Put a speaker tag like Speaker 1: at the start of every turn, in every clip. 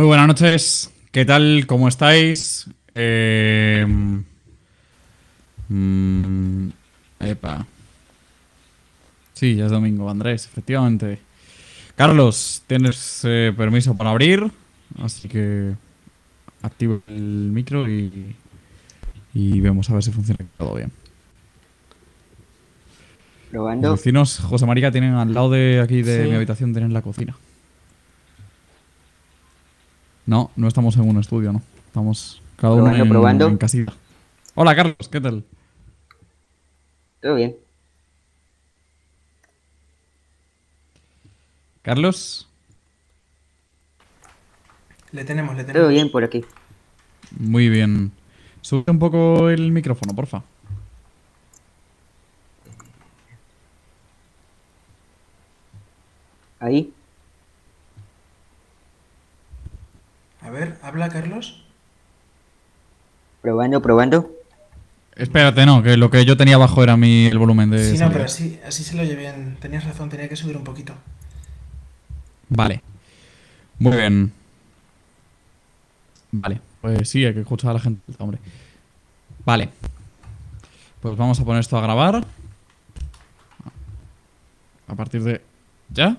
Speaker 1: Muy buenas noches. ¿Qué tal? ¿Cómo estáis? Eh, mm, epa. Sí, ya es domingo, Andrés, efectivamente. Carlos, tienes eh, permiso para abrir, así que activo el micro y, y vemos a ver si funciona todo bien.
Speaker 2: Probando.
Speaker 1: Los vecinos José María tienen al lado de aquí de
Speaker 2: Sí.
Speaker 1: mi habitación, tienen la cocina. No, no estamos en un estudio, ¿no? Estamos cada uno
Speaker 2: Probando,
Speaker 1: en,
Speaker 2: probando.
Speaker 1: en casita. Hola, Carlos, ¿qué tal?
Speaker 2: Todo bien.
Speaker 1: Carlos,
Speaker 3: Le tenemos, le
Speaker 2: Todo
Speaker 3: tenemos.
Speaker 2: bien por aquí.
Speaker 1: muy bien. Sube un poco el micrófono, porfa.
Speaker 2: Ahí.
Speaker 3: A ver, habla Carlos.
Speaker 2: Probando, probando.
Speaker 1: Espérate, no, que lo que yo tenía abajo era mi, el volumen de.
Speaker 3: Sí, no, pero así, así se lo oye bien. Tenías razón, tenía que subir un poquito.
Speaker 1: Vale. Muy bien. Vale, pues sí, hay que escuchar a la gente, hombre. Vale. Pues vamos a poner esto a grabar. A partir de... ¿Ya?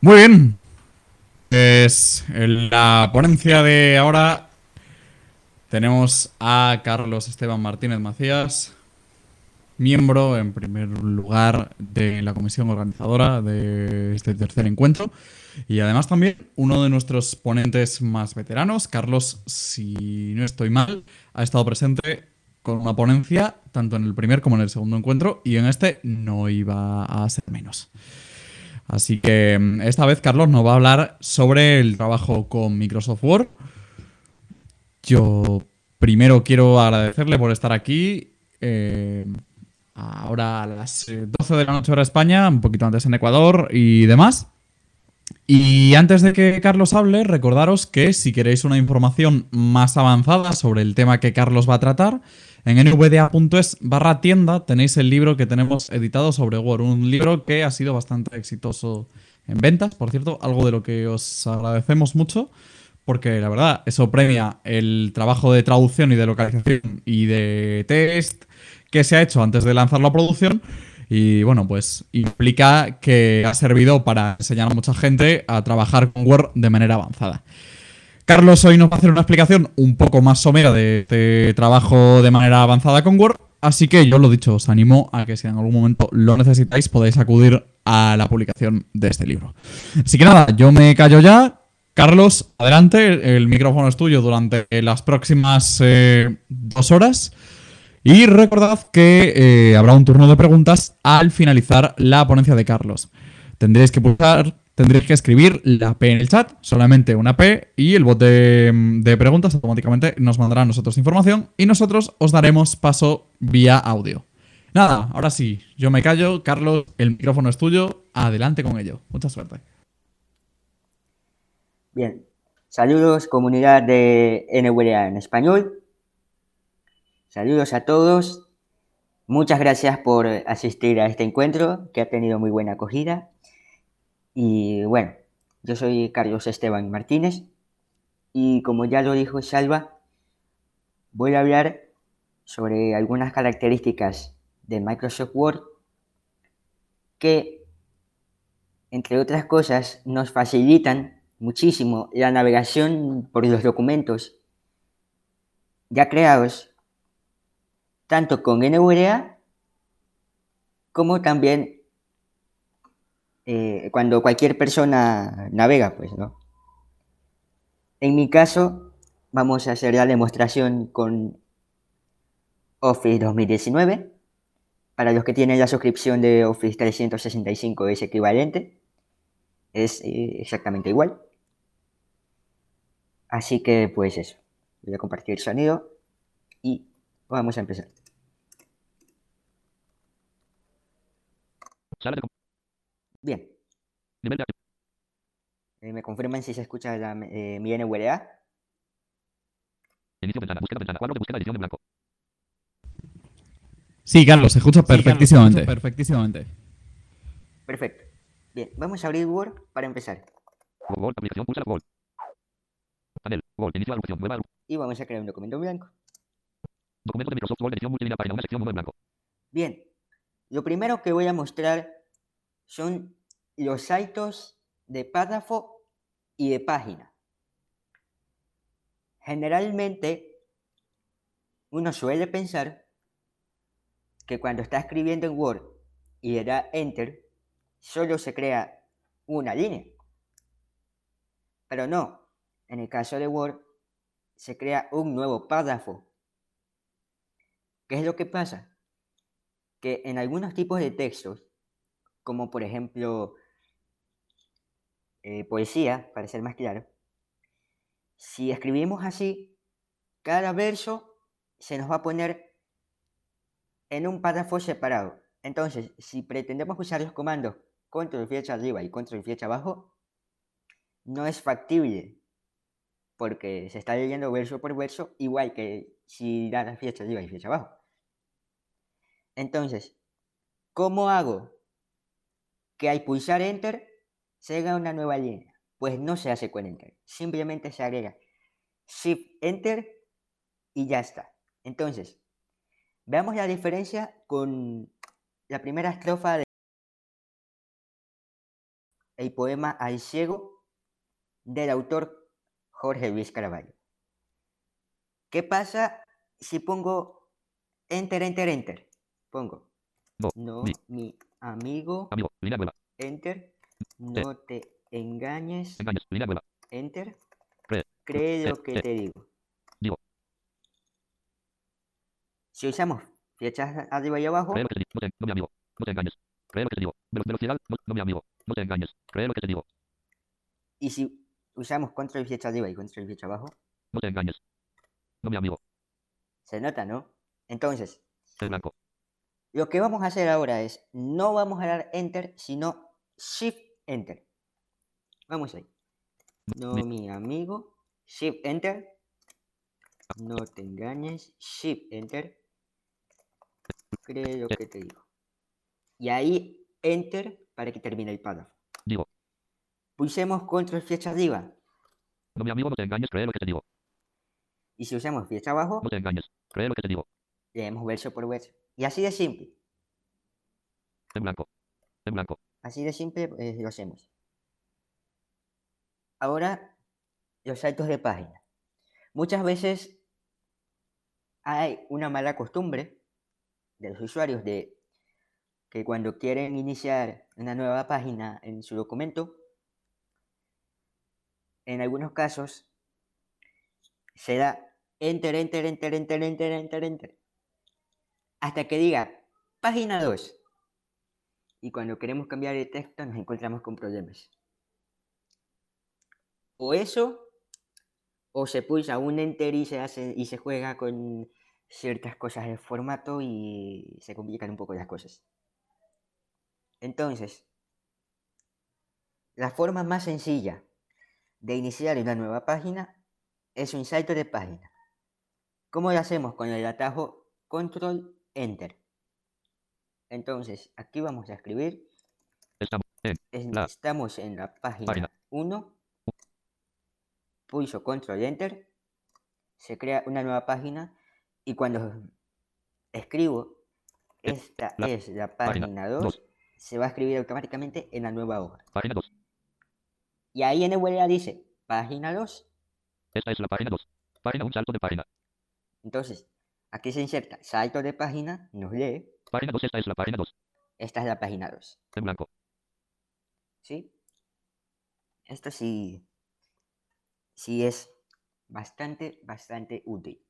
Speaker 1: Muy bien. Pues en la ponencia de ahora tenemos a Carlos Esteban Martínez Macías, miembro, en primer lugar, de la comisión organizadora de este tercer encuentro. Y además también uno de nuestros ponentes más veteranos, Carlos, si no estoy mal, ha estado presente con una ponencia tanto en el primer como en el segundo encuentro y en este no iba a ser menos. Así que mm, esta vez Carlos nos va a hablar sobre el trabajo con Microsoft Word. Yo primero quiero agradecerle por estar aquí. eh, ahora a las eh, 12 de la noche hora España, un poquito antes en Ecuador y demás. Y antes de que Carlos hable, recordaros que si queréis una información más avanzada sobre el tema que Carlos va a tratar, en nvda.es barra tienda tenéis el libro que tenemos editado sobre Word, un libro que ha sido bastante exitoso en ventas, por cierto, algo de lo que os agradecemos mucho, porque la verdad, eso premia el trabajo de traducción y de localización y de test que se ha hecho antes de lanzarlo a producción. Y bueno, pues implica que ha servido para enseñar a mucha gente a trabajar con Word de manera avanzada. Carlos hoy nos va a hacer una explicación un poco más somera de este trabajo de manera avanzada con Word. Así que yo lo dicho, os animo a que si en algún momento lo necesitáis podéis acudir a la publicación de este libro. Así que nada, yo me callo ya. Carlos, adelante, el micrófono es tuyo durante las próximas eh, dos horas. Y recordad que eh, habrá un turno de preguntas al finalizar la ponencia de Carlos. Tendréis que pulsar, tendréis que escribir la P en el chat, solamente una P, y el bot de, preguntas automáticamente nos mandará a nosotros información y nosotros os daremos paso vía audio. Nada, ahora sí, yo me callo. Carlos, el micrófono es tuyo. Adelante con ello. Mucha suerte.
Speaker 2: Bien. Saludos, comunidad de NWA en español. Saludos a todos. Muchas gracias por asistir a este encuentro que ha tenido muy buena acogida. Y bueno, yo soy Carlos Esteban Martínez y como ya lo dijo Salva, voy a hablar sobre algunas características de Microsoft Word que, entre otras cosas, nos facilitan muchísimo la navegación por los documentos ya creados tanto con NVDA como también eh, cuando cualquier persona navega, pues, ¿no? En mi caso, vamos a hacer la demostración con Office 2019. Para los que tienen la suscripción de Office 365 es equivalente. Es eh, exactamente igual. Así que, pues eso. Voy a compartir sonido y vamos a empezar.
Speaker 4: Sala de
Speaker 2: Bien.
Speaker 4: nivel de.
Speaker 2: Eh, ¿Me confirman si se escucha la, eh, mi NVDA?
Speaker 4: Inicio ventana. Búsqueda ventana. Cuadro de búsqueda edición en blanco.
Speaker 1: Sí, Carlos, se escucha
Speaker 5: Sí, Carlos,
Speaker 1: perfectísimamente.
Speaker 5: perfectísimamente.
Speaker 2: Perfecto. Bien, vamos a abrir Word para empezar.
Speaker 4: Word, aplicación, pulsa Word. Panel, Word, inicio agrupación, nueva.
Speaker 2: Y vamos a crear un documento en blanco.
Speaker 4: Documento de Microsoft Word, edición multilínea, página, una sección, uno en blanco.
Speaker 2: Bien, lo primero que voy a mostrar son los saltos de párrafo y de página. Generalmente, uno suele pensar que cuando está escribiendo en Word y le da Enter, solo se crea una línea. Pero no, en el caso de Word, se crea un nuevo párrafo. ¿Qué es lo que pasa? Que en algunos tipos de textos, como por ejemplo eh, poesía, para ser más claro, si escribimos así, cada verso se nos va a poner en un párrafo separado. Entonces, si pretendemos usar los comandos control flecha arriba y control flecha abajo, no es factible, porque se está leyendo verso por verso, igual que si da la flecha arriba y flecha abajo. Entonces, ¿cómo hago que al pulsar Enter se haga una nueva línea? Pues no se hace con Enter, simplemente se agrega Shift Enter y ya está. Entonces, veamos la diferencia con la primera estrofa de el poema Al ciego del autor Jorge Luis Carvalho. ¿Qué pasa si pongo Enter, Enter, Enter? Pongo
Speaker 4: No, mi,
Speaker 2: mi amigo. Enter, no te engañes,
Speaker 4: nueva.
Speaker 2: Enter,
Speaker 4: Cree,
Speaker 2: cree lo que te digo.
Speaker 4: digo,
Speaker 2: Si usamos flechas arriba y abajo,
Speaker 4: cree lo que te digo. No, te, no mi amigo, no te engañes. Cree lo que te digo. Velo- Velocidad, no, no mi amigo, no te engañes. Cree lo que te digo.
Speaker 2: y si usamos control flecha arriba y control flecha abajo,
Speaker 4: No te engañes. No mi amigo,
Speaker 2: se nota, ¿no? Entonces,
Speaker 4: el blanco.
Speaker 2: lo que vamos a hacer ahora es, no vamos a dar Enter, sino Shift Enter. Vamos ahí. No,
Speaker 4: Mi-
Speaker 2: mi amigo, Shift Enter. No te engañes, Shift Enter. Cree lo que te digo. Y ahí Enter para que termine el párrafo.
Speaker 4: Digo,
Speaker 2: Pulsemos control flecha arriba.
Speaker 4: no mi amigo, no te engañes. Cree lo que te digo.
Speaker 2: Y si usamos flecha abajo,
Speaker 4: No te engañes. Cree lo que te digo.
Speaker 2: leemos verso por verso. Y así de simple.
Speaker 4: En blanco. En blanco.
Speaker 2: Así de simple eh, lo hacemos. Ahora, los saltos de página. Muchas veces hay una mala costumbre de los usuarios de que cuando quieren iniciar una nueva página en su documento, en algunos casos se da enter, enter, enter, enter, enter, enter, enter, hasta que diga página 2. Y cuando queremos cambiar de texto nos encontramos con problemas. O eso, o se pulsa un enter y se hace y se juega con ciertas cosas del formato y se complican un poco las cosas. Entonces, la forma más sencilla de iniciar una nueva página es un salto de página. ¿Cómo lo hacemos? Con el atajo Control Enter. Entonces, aquí vamos a escribir
Speaker 4: Estamos en
Speaker 2: es-
Speaker 4: La
Speaker 2: estamos en la página
Speaker 4: página.
Speaker 2: 1. Pulso control enter. Se crea una nueva página. Y cuando escribo, esta
Speaker 4: la
Speaker 2: es la
Speaker 4: página
Speaker 2: página 2,
Speaker 4: dos.
Speaker 2: se va a escribir automáticamente en la nueva hoja.
Speaker 4: página 2.
Speaker 2: Y ahí en el dice página 2.
Speaker 4: Esta es la página 2. Página 1, salto de página.
Speaker 2: Entonces, aquí se inserta salto de página, nos lee.
Speaker 4: Página 2, esta es la página 2.
Speaker 2: Esta es la página 2.
Speaker 4: En blanco.
Speaker 2: ¿Sí? Esto sí, sí es bastante, bastante útil.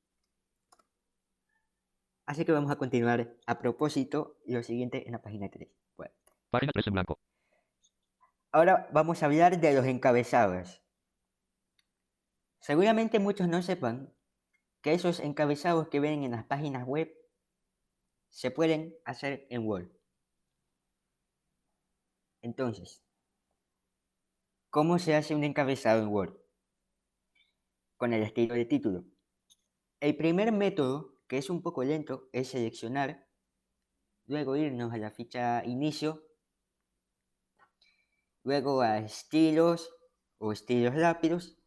Speaker 2: Así que vamos a continuar a propósito lo siguiente en la página 3. Bueno,
Speaker 4: Página 3 en blanco.
Speaker 2: ahora vamos a hablar de los encabezados. Seguramente muchos no sepan que esos encabezados que ven en las páginas web se pueden hacer en Word. Entonces, ¿cómo se hace un encabezado en Word? Con el estilo de título. El primer método, que es un poco lento, es seleccionar, luego irnos a la ficha inicio luego a estilos o estilos rápidos,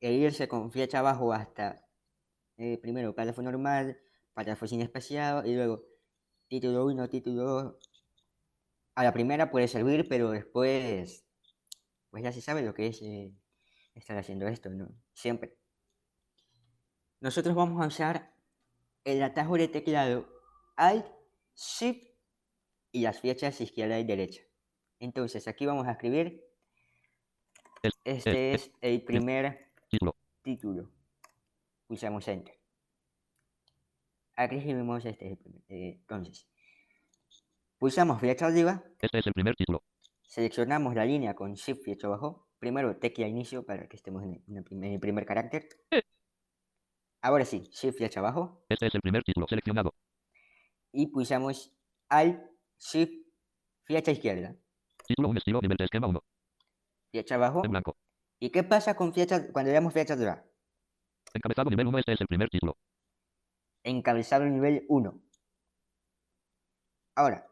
Speaker 2: e irse con flecha abajo hasta eh, primero párrafo normal, párrafo sin espaciado y luego título 1, título 2. A la primera puede servir, pero después, pues ya se sabe lo que es eh, estar haciendo esto, ¿no? Siempre. Nosotros vamos a usar el atajo de teclado Alt, Shift y las flechas izquierda y derecha. Entonces aquí vamos a escribir. Este es el primer
Speaker 4: Título.
Speaker 2: título. Pulsamos Enter. Aquí escribimos este eh, entonces, pulsamos flecha arriba,
Speaker 4: Este es el primer título.
Speaker 2: seleccionamos la línea con Shift flecha abajo. Primero tecla inicio para que estemos en el, en el primer, carácter.
Speaker 4: Eh.
Speaker 2: Ahora sí, Shift flecha abajo
Speaker 4: Este es el primer título seleccionado.
Speaker 2: y pulsamos Alt, Shift, flecha izquierda,
Speaker 4: Título un estilo nivel de esquema 1.
Speaker 2: flecha abajo.
Speaker 4: En blanco.
Speaker 2: ¿Y qué pasa con flecha cuando le damos flecha arriba?
Speaker 4: Encabezado nivel 1. Este es el primer título.
Speaker 2: Encabezado nivel 1. Ahora,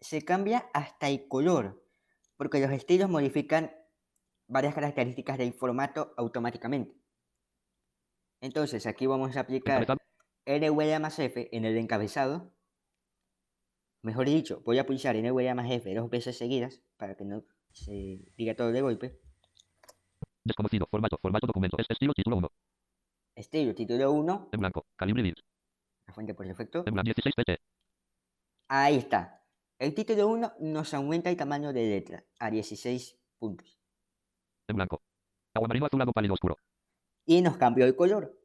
Speaker 2: se cambia hasta el color, porque los estilos modifican varias características del formato automáticamente. Entonces, aquí vamos a aplicar. NVDA más F en el encabezado. Mejor dicho, voy a pulsar NVDA más F dos veces seguidas para que no se diga todo de golpe.
Speaker 4: Desconocido. Formato. Formato documento. Estilo título 1.
Speaker 2: Estilo título 1,
Speaker 4: En blanco. Calibre bit.
Speaker 2: la fuente por defecto.
Speaker 4: En blanco 16 pt.
Speaker 2: Ahí está. El título 1 nos aumenta el tamaño de letra a 16 puntos.
Speaker 4: En blanco. Agua marino azulado pálido oscuro.
Speaker 2: Y nos cambió el color.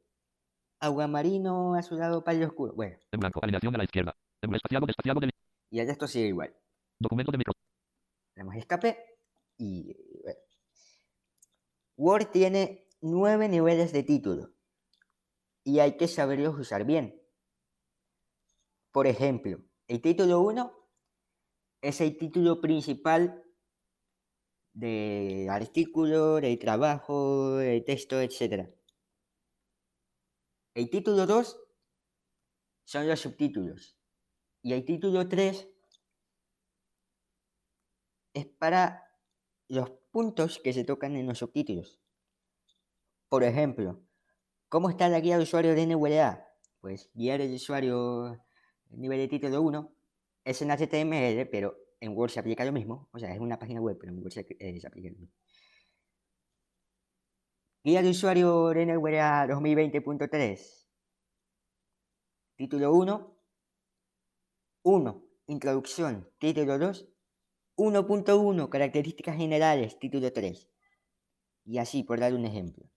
Speaker 2: Agua marino, azulado, pálido oscuro. Bueno,
Speaker 4: En blanco. Alineación a la izquierda. En espaciado despaciado del
Speaker 2: y el resto sigue igual.
Speaker 4: documento de micro.
Speaker 2: Damos escape y bueno. Word tiene nueve niveles de título y hay que saberlos usar bien. Por ejemplo, el título 1 es el título principal del artículo, del trabajo, del texto, etc. El título 2 son los subtítulos y el título 3 es para los puntos que se tocan en los subtítulos. Por ejemplo, ¿cómo está la guía de usuario de NVDA? Pues guía de usuario nivel de título 1 es en HTML, pero en Word se aplica lo mismo. O sea, es una página web, pero en Word se, eh, aplica lo mismo. Guía de usuario de NVDA 2020.3. Título 1. 1. Introducción. Título 2. 1.1 Características generales, título 3. Y así, por dar un ejemplo.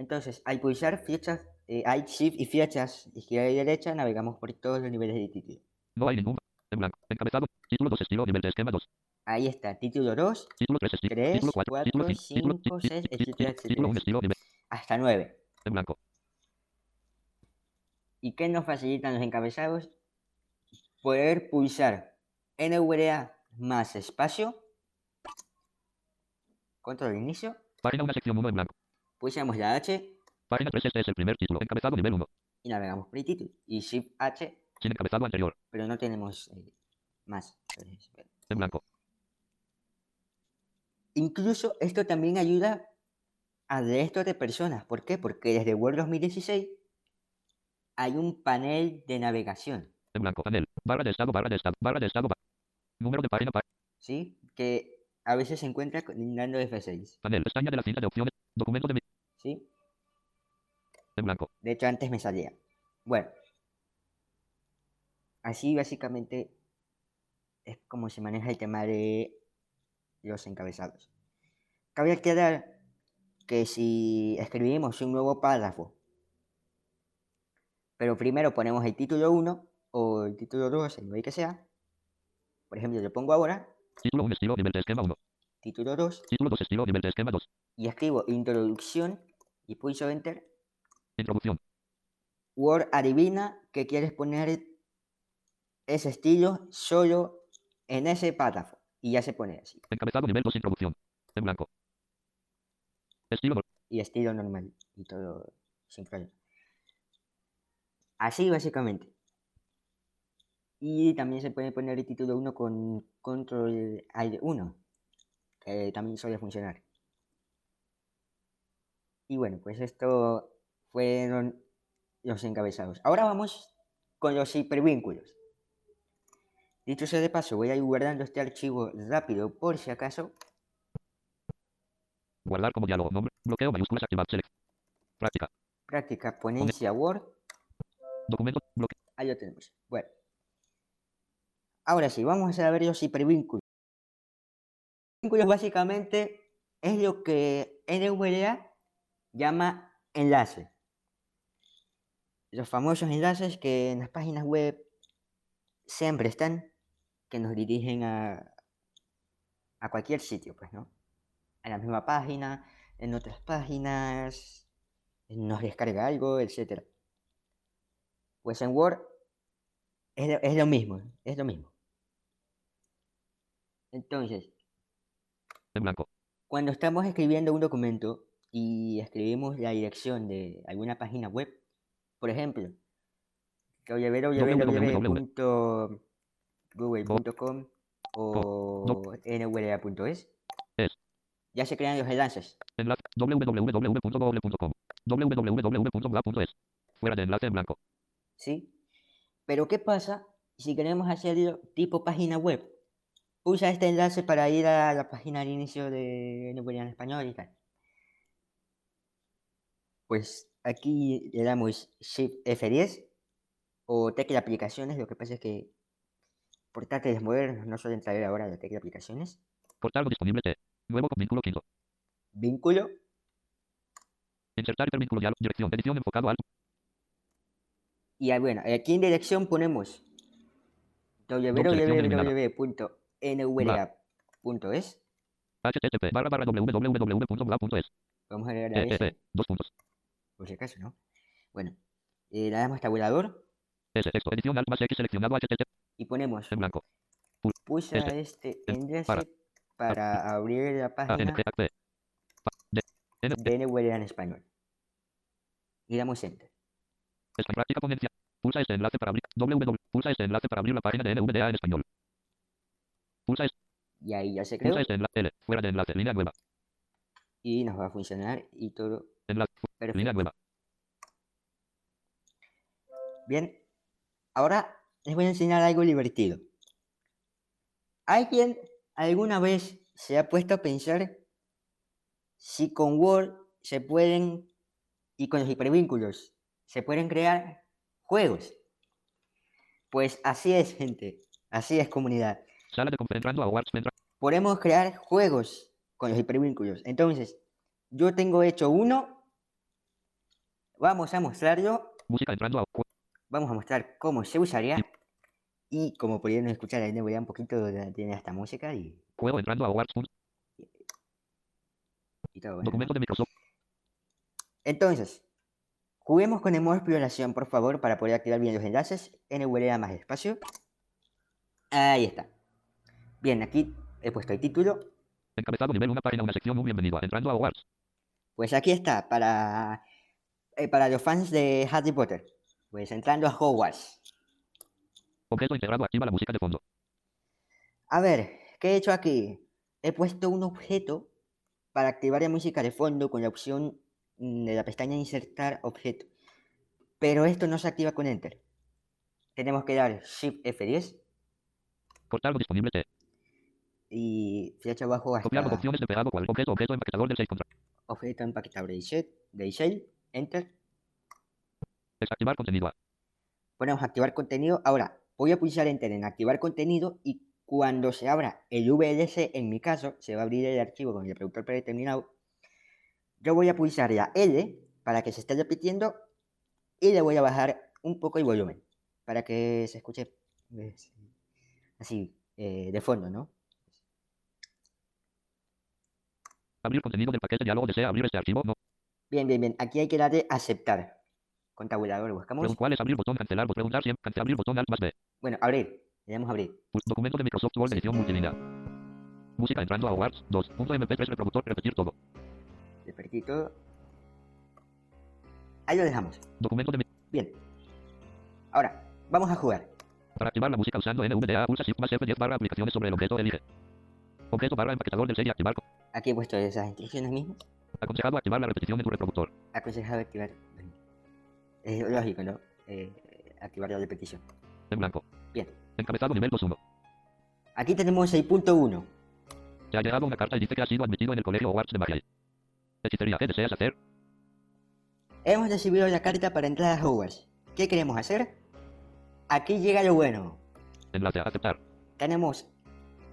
Speaker 2: Entonces, al pulsar flechas, eh, Alt, Shift y flechas izquierda y derecha, navegamos por todos los niveles de título.
Speaker 4: No hay ningún. En blanco. Encabezado. Título 2 estilo nivel de esquema 2.
Speaker 2: Ahí está, título 2
Speaker 4: Título 3 estilo.
Speaker 2: 3,
Speaker 4: Título 4.
Speaker 2: 4,
Speaker 4: Título 5. Título
Speaker 2: 5, 6, etcétera,
Speaker 4: Título 1
Speaker 2: etcétera.
Speaker 4: estilo nivel.
Speaker 2: hasta 9.
Speaker 4: En blanco.
Speaker 2: ¿Y qué nos facilitan los encabezados? Poder pulsar NVDA más espacio, control de inicio,
Speaker 4: Página 1 sección 1 en blanco.
Speaker 2: Pulsamos la H
Speaker 4: Página 3 este es el primer título. Encabezado nivel 1.
Speaker 2: y navegamos por el título. Y Shift H,
Speaker 4: Sin encabezado anterior.
Speaker 2: pero no tenemos eh, más.
Speaker 4: En blanco.
Speaker 2: Incluso esto también ayuda al resto de personas. ¿Por qué? Porque desde Word 2016 hay un panel de navegación,
Speaker 4: En blanco. Panel. Barra de estado. Barra de estado. Barra de estado. ba- Número de página. pa-
Speaker 2: ¿sí? Que a veces se encuentra con- dando F6,
Speaker 4: Panel. Pestaña de la cinta de opciones. Documento de.
Speaker 2: ¿Sí?
Speaker 4: En blanco.
Speaker 2: De hecho, antes me salía. Bueno. Así básicamente es como se maneja el tema de los encabezados. Cabe aclarar que si escribimos un nuevo párrafo, pero primero ponemos el título 1 o el título 2, el nivel que sea, por ejemplo, yo pongo ahora
Speaker 4: Título 1 estilo nivel de esquema 1.
Speaker 2: título 2
Speaker 4: Título 2 estilo nivel de esquema 2.
Speaker 2: y escribo introducción y pulso enter,
Speaker 4: Introducción.
Speaker 2: Word adivina que quieres poner ese estilo solo en ese párrafo y ya se pone así.
Speaker 4: Encabezado nivel 2. Introducción. En blanco. Estilo.
Speaker 2: Y estilo normal y todo sin problema. Así básicamente. Y también se puede poner el título 1 con control alt 1, que también suele funcionar. Y bueno, pues esto fueron los encabezados. Ahora vamos con los hipervínculos. Dicho sea de paso, voy a ir guardando este archivo rápido por si acaso.
Speaker 4: Guardar como diálogo. Nombre. Bloqueo mayúsculas activar. Select. Práctica.
Speaker 2: Práctica ponencia Word.
Speaker 4: Documento. Bloque.
Speaker 2: Ahí lo tenemos. Bueno. Ahora sí, vamos a ver los hipervínculos. Vínculos básicamente es lo que NVDA llama enlace. Los famosos enlaces que en las páginas web siempre están, que nos dirigen a, a cualquier sitio, pues, ¿no? A la misma página, en otras páginas, nos descarga algo, etc. Pues en Word es lo, es lo mismo, es lo mismo. Entonces,
Speaker 4: En blanco.
Speaker 2: cuando estamos escribiendo un documento y escribimos la dirección de alguna página web, por ejemplo, www.google.com o nwda.es,
Speaker 4: Es.
Speaker 2: ya se crean los enlaces.
Speaker 4: Enlace. www.google.com. Fuera de enlace en blanco.
Speaker 2: ¿sí? Pero ¿qué pasa si queremos hacerlo tipo página web? Usa este enlace para ir a la página de inicio de NWA en español y tal. Pues aquí le damos Shift F10 o tecla aplicaciones. Lo que pasa es que por táctiles modernos no suelen traer ahora la tecla aplicaciones.
Speaker 4: Portal disponible T. Nuevo con vínculo quinto.
Speaker 2: Vínculo
Speaker 4: Insertar hipervínculo diálogo. Dirección. Edición enfocado al.
Speaker 2: y bueno, aquí en dirección ponemos www.nwra.es.
Speaker 4: http barra barra www.bla.es.
Speaker 2: Vamos a agregar a
Speaker 4: E,
Speaker 2: ese.
Speaker 4: E, Dos puntos.
Speaker 2: Por si acaso, ¿no? Bueno, eh, le damos tabulador
Speaker 4: S. Texto. Edición alt más X seleccionado http
Speaker 2: y ponemos
Speaker 4: en blanco.
Speaker 2: pulsa este
Speaker 4: S.
Speaker 2: enlace
Speaker 4: Para.
Speaker 2: para abrir la página de NWA en español. Y damos enter.
Speaker 4: En práctica ponencia. Pulsa este enlace para abrir. www. Pulsa este enlace para abrir la página de NVDA en español. Pulsa este.
Speaker 2: Y ahí ya se creó
Speaker 4: Pulsa este enlace. L. Fuera de enlace. Línea nueva.
Speaker 2: y nos va a funcionar y todo
Speaker 4: Enlace.
Speaker 2: Perfecto.
Speaker 4: Línea nueva.
Speaker 2: Bien, ahora les voy a enseñar algo divertido. ¿Alguien alguna vez se ha puesto a pensar si con Word se pueden, y con los hipervínculos, se pueden crear juegos? Pues así es, gente. Así es, comunidad.
Speaker 4: Sala de conferencia. Entrando a. Entra.
Speaker 2: Podemos crear juegos con los hipervínculos. Entonces, yo tengo hecho uno. Vamos a mostrarlo.
Speaker 4: Música entrando a.
Speaker 2: vamos a mostrar cómo se usaría. Y como pudieron escuchar, ahí voy a un poquito de- tiene esta música y,
Speaker 4: Juego entrando a punto-
Speaker 2: y todo. bueno,
Speaker 4: Documento
Speaker 2: ¿no?
Speaker 4: de Microsoft.
Speaker 2: Entonces, juguemos con el modo exploración, por favor, para poder activar bien los enlaces. NVDA más espacio. Ahí está. Bien, aquí he puesto el título.
Speaker 4: Encabezado nivel una página una sección un bienvenido a entrando a Awards.
Speaker 2: Pues aquí está, para, eh, para los fans de Harry Potter. Pues entrando a Hogwarts.
Speaker 4: Objeto integrado activa la música de fondo.
Speaker 2: A ver, ¿qué he hecho aquí? He puesto un objeto para activar la música de fondo con la opción de la pestaña Insertar objeto. Pero esto no se activa con Enter. Tenemos que dar Shift F10
Speaker 4: Portal disponible T.
Speaker 2: y flecha abajo
Speaker 4: Copiar
Speaker 2: hasta
Speaker 4: opciones de pegado cual objeto objeto empaquetador del 6 contra.
Speaker 2: objeto shell, de shell, Enter.
Speaker 4: Desactivar contenido A.
Speaker 2: Ponemos activar contenido. Ahora, voy a pulsar Enter en activar contenido y cuando se abra el VLC, en mi caso, se va a abrir el archivo con el reproductor predeterminado. Yo voy a pulsar la L para que se esté repitiendo y le voy a bajar un poco el volumen para que se escuche pues, así eh, de fondo, ¿no?
Speaker 4: Abrir contenido del paquete diálogo desea abrir este archivo. No.
Speaker 2: Bien, bien, bien. Aquí hay que darle aceptar. Con tabulador buscamos.
Speaker 4: ¿Cuál es abrir botón cancelar? Bot- Preguntar siempre. Cancelar abrir botón alt más B.
Speaker 2: Bueno, abrir. Le damos a abrir.
Speaker 4: Documento de Microsoft Word edición multilínea. Música entrando a Awards 2. Punto MP3 reproductor repetir todo.
Speaker 2: Despertí todo. Ahí lo dejamos.
Speaker 4: Documento de
Speaker 2: Bien. Ahora, vamos a jugar.
Speaker 4: Para activar la música usando NVDA, pulsa Shift más F10 barra aplicaciones sobre el objeto, elige. Objeto barra empaquetador del 6 y activar.
Speaker 2: Aquí he puesto esas instrucciones mismas.
Speaker 4: Aconsejado activar la repetición en tu reproductor.
Speaker 2: Aconsejado activar. Es lógico, ¿no? Eh, activar la repetición.
Speaker 4: En blanco.
Speaker 2: Bien.
Speaker 4: Encabezado nivel 2.1.
Speaker 2: Aquí tenemos 6.1.
Speaker 4: Te ha llegado una carta y dice que has sido admitido en el colegio Hogwarts de magia. Hechicería, ¿qué deseas hacer?
Speaker 2: Hemos recibido la carta para entrar a Hogwarts. ¿Qué queremos hacer? Aquí llega lo bueno.
Speaker 4: Enlace a aceptar.
Speaker 2: Tenemos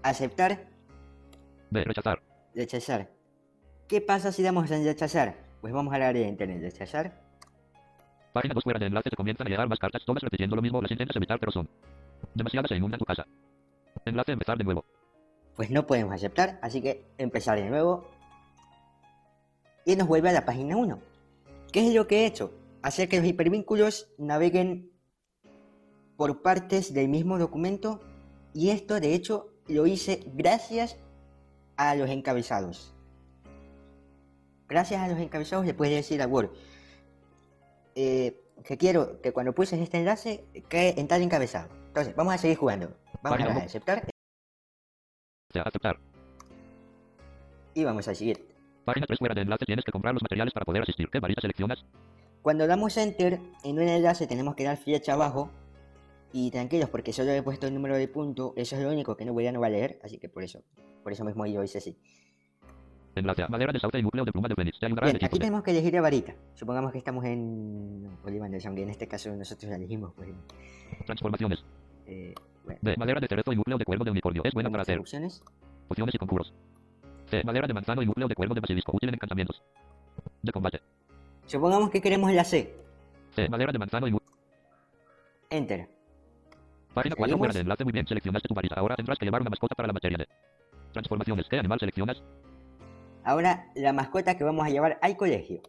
Speaker 2: aceptar,
Speaker 4: B. Rechazar.
Speaker 2: rechazar. ¿Qué pasa si damos en rechazar? Pues vamos a darle enter en rechazar.
Speaker 4: Página 2 fuera de enlace te comienzan a llegar más cartas, todas repitiendo lo mismo, las intentas evitar pero son demasiadas e inundan tu casa. Enlace empezar de nuevo.
Speaker 2: Pues no podemos aceptar, así que empezar de nuevo. Y nos vuelve a la página 1. ¿Qué es lo que he hecho? Hacer que los hipervínculos naveguen por partes del mismo documento y esto de hecho lo hice gracias a los encabezados. Gracias a los encabezados le puedes decir a Word eh, que quiero que cuando pulses este enlace quede en tal encabezado. Entonces, vamos a seguir jugando. Vamos
Speaker 4: Página
Speaker 2: a aceptar
Speaker 4: A aceptar.
Speaker 2: y vamos a seguir.
Speaker 4: Página 3 fuera de enlace tienes que comprar los materiales para poder asistir. ¿Qué varita seleccionas?
Speaker 2: Cuando damos enter en un enlace tenemos que dar flecha abajo y tranquilos porque solo he puesto el número de punto, eso es lo único que no voy a no va a leer, así que por eso, por eso mismo yo hice así.
Speaker 4: Enlace a madera de sauce y núcleo de pluma de fénix. Te ayudará a
Speaker 2: Bien,
Speaker 4: elegir
Speaker 2: aquí tenemos que elegir la varita. Supongamos que estamos en Ollivanders, aunque en este caso nosotros la elegimos. Pues,
Speaker 4: Transformaciones.
Speaker 2: eh, bueno,
Speaker 4: B. Madera de cerezo y núcleo de cuervo de unicornio. Es buena para
Speaker 2: hacer opciones.
Speaker 4: pociones y conjuros. C. Madera de manzano y núcleo de cuervo de basilisco. Útil en encantamientos. De combate.
Speaker 2: Supongamos que queremos la C.
Speaker 4: C. Madera de manzano y nu-
Speaker 2: Enter.
Speaker 4: Página 4
Speaker 2: Seguimos.
Speaker 4: fuera de enlace. Muy bien, seleccionaste tu varita. Ahora tendrás que llevar una mascota para la materia de transformaciones. ¿Qué animal seleccionas?
Speaker 2: Ahora la mascota que vamos a llevar al colegio.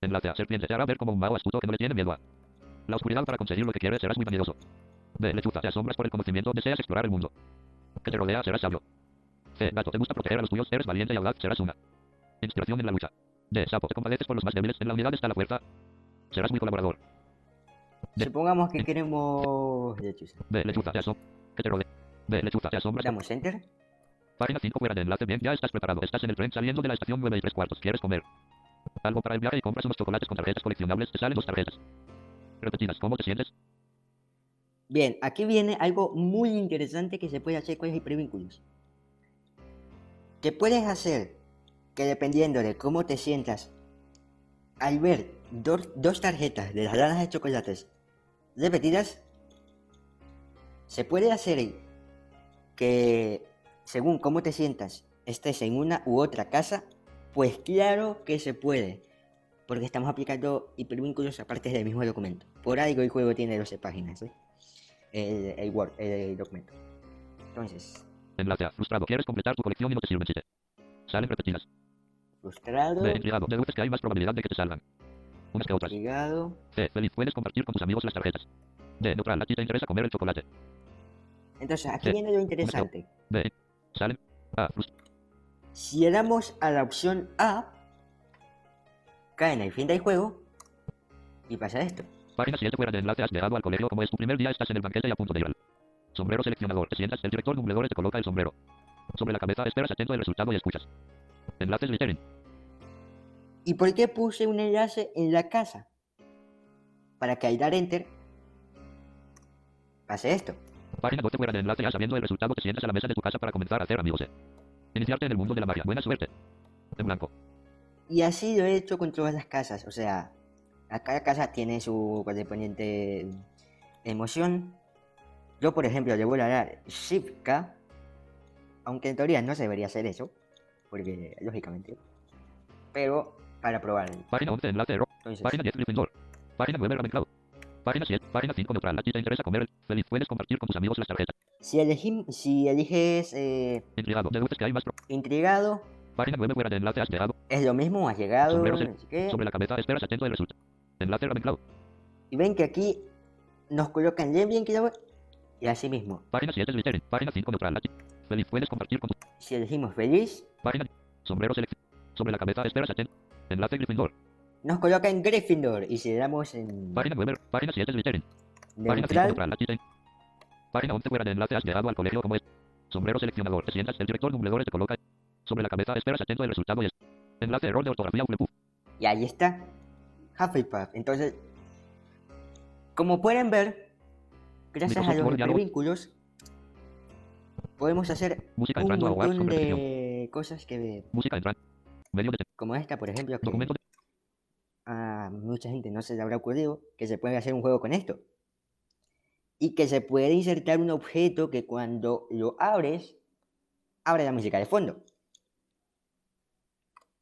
Speaker 4: Enlace a serpiente. Te hará ver como un mago astuto que no le tiene miedo a la oscuridad para conseguir lo que quieres. Serás muy vanidoso. B. Lechuza. Te asombras por el conocimiento. Deseas explorar el mundo que te rodea. Serás sabio. C. Gato. Te gusta proteger a los tuyos. Eres valiente y audaz. Serás una inspiración en la lucha. D. Sapo. Te compadeces por los más débiles. En la unidad está la fuerza. Serás muy colaborador.
Speaker 2: Supongamos que queremos lechuza.
Speaker 4: B. Lechuza. Te asombras. Que te rodea. B. Lechuza. Te asombras.
Speaker 2: Damos enter.
Speaker 4: Página 5 fuera de enlace. Bien, ya estás preparado. Estás en el tren saliendo de la estación 9 y 3 cuartos. ¿Quieres comer? Algo para el viaje y compras unos chocolates con tarjetas coleccionables. Te salen dos tarjetas. Repetidas. ¿Cómo te sientes?
Speaker 2: Bien, aquí viene algo muy interesante que se puede hacer con los hipervínculos. Que puedes hacer que dependiendo de cómo te sientas, al ver dos, dos tarjetas de las ranas de chocolates repetidas, se puede hacer que según cómo te sientas estés en una u otra casa, pues claro que se puede. Porque estamos aplicando hipervínculos a partes del mismo documento. Por algo el juego tiene 12 páginas. ¿eh? el, el Word, el documento. Entonces,
Speaker 4: Enlace a frustrado. ¿Quieres completar tu colección y no te sirven chiste? Salen repetidas.
Speaker 2: frustrado,
Speaker 4: B. Intrigado. Deduces que hay más probabilidad de que te salgan. Unas que otras.
Speaker 2: ligado.
Speaker 4: C. Feliz. Puedes compartir con tus amigos las tarjetas. D. Neutral. A ti te interesa comer el chocolate.
Speaker 2: Entonces, aquí
Speaker 4: Sí.
Speaker 2: viene lo interesante.
Speaker 4: B. Salen. A. Frust
Speaker 2: Si le damos a la opción A, cae en el fin del juego y pasa esto.
Speaker 4: Página 7 fuera de enlace. Has llegado al colegio. Como es tu primer día, estás en el banquete y a punto de ir al sombrero seleccionador. Te sientas. El director Dumbledore te coloca el sombrero. Sobre la cabeza. Esperas atento el resultado y escuchas. Enlaces littering.
Speaker 2: ¿Y por qué puse un enlace en la casa? Para que al dar enter pase esto.
Speaker 4: Página 12 fuera de enlace. Ya sabiendo el resultado, te sientas a la mesa de tu casa para comenzar a hacer amigos. Iniciarte en el mundo de la magia. Buena suerte. En blanco.
Speaker 2: Y así lo he hecho con todas las casas. O sea, a cada casa tiene su correspondiente emoción. Yo, por ejemplo, le voy a dar Shift K. Aunque en teoría no se debería hacer eso. Porque, lógicamente. Pero, para probar.
Speaker 4: Página 11 enlace error.
Speaker 2: Entonces,
Speaker 4: Página 10 Gryffindor. Página 9 Ravenclaw. Página 7. Página 5 neutral. A ti te interesa comer el feliz. Puedes compartir con tus amigos las tarjetas.
Speaker 2: si, elegim- si eliges eh,
Speaker 4: Intrigado. Deduces que hay más pro-
Speaker 2: intrigado,
Speaker 4: Página 9 fuera de enlace. Has llegado.
Speaker 2: es lo mismo, has llegado,
Speaker 4: Sombrero
Speaker 2: no sé qué.
Speaker 4: Sobre la cabeza. Esperas atento el resultado. Enlace Ravenclaw.
Speaker 2: Y ven que aquí nos colocan Ravenclaw y así mismo.
Speaker 4: Página 7 Slytherin. Página 5 neutral. A ti. Feliz. Puedes compartir con tu
Speaker 2: Si elegimos feliz,
Speaker 4: página. Sombrero selección. Sobre la cabeza. Esperas atento. Enlace Gryffindor.
Speaker 2: Nos coloca en Gryffindor. Y si le damos en
Speaker 4: Página 9. Página 7 Slytherin. Página 5
Speaker 2: neutral,
Speaker 4: neutral. A ti te- Página 11 fuera de enlace has llegado al colegio como es. Sombrero seleccionador. Te sientas, el director numbradores te coloca sobre la cabeza, esperas atento el resultado y es. Enlace error de ortografía Hufflepuff.
Speaker 2: Y ahí está. Hufflepuff. Entonces, como pueden ver, gracias a los hipervínculos, podemos hacer
Speaker 4: Música
Speaker 2: un
Speaker 4: entrando a
Speaker 2: montón
Speaker 4: conversación.
Speaker 2: de cosas que,
Speaker 4: Música de
Speaker 2: como esta, por ejemplo, que
Speaker 4: documento de
Speaker 2: a mucha gente no se le habrá ocurrido que se puede hacer un juego con esto. Y que se puede insertar un objeto que cuando lo abres, abre la música de fondo.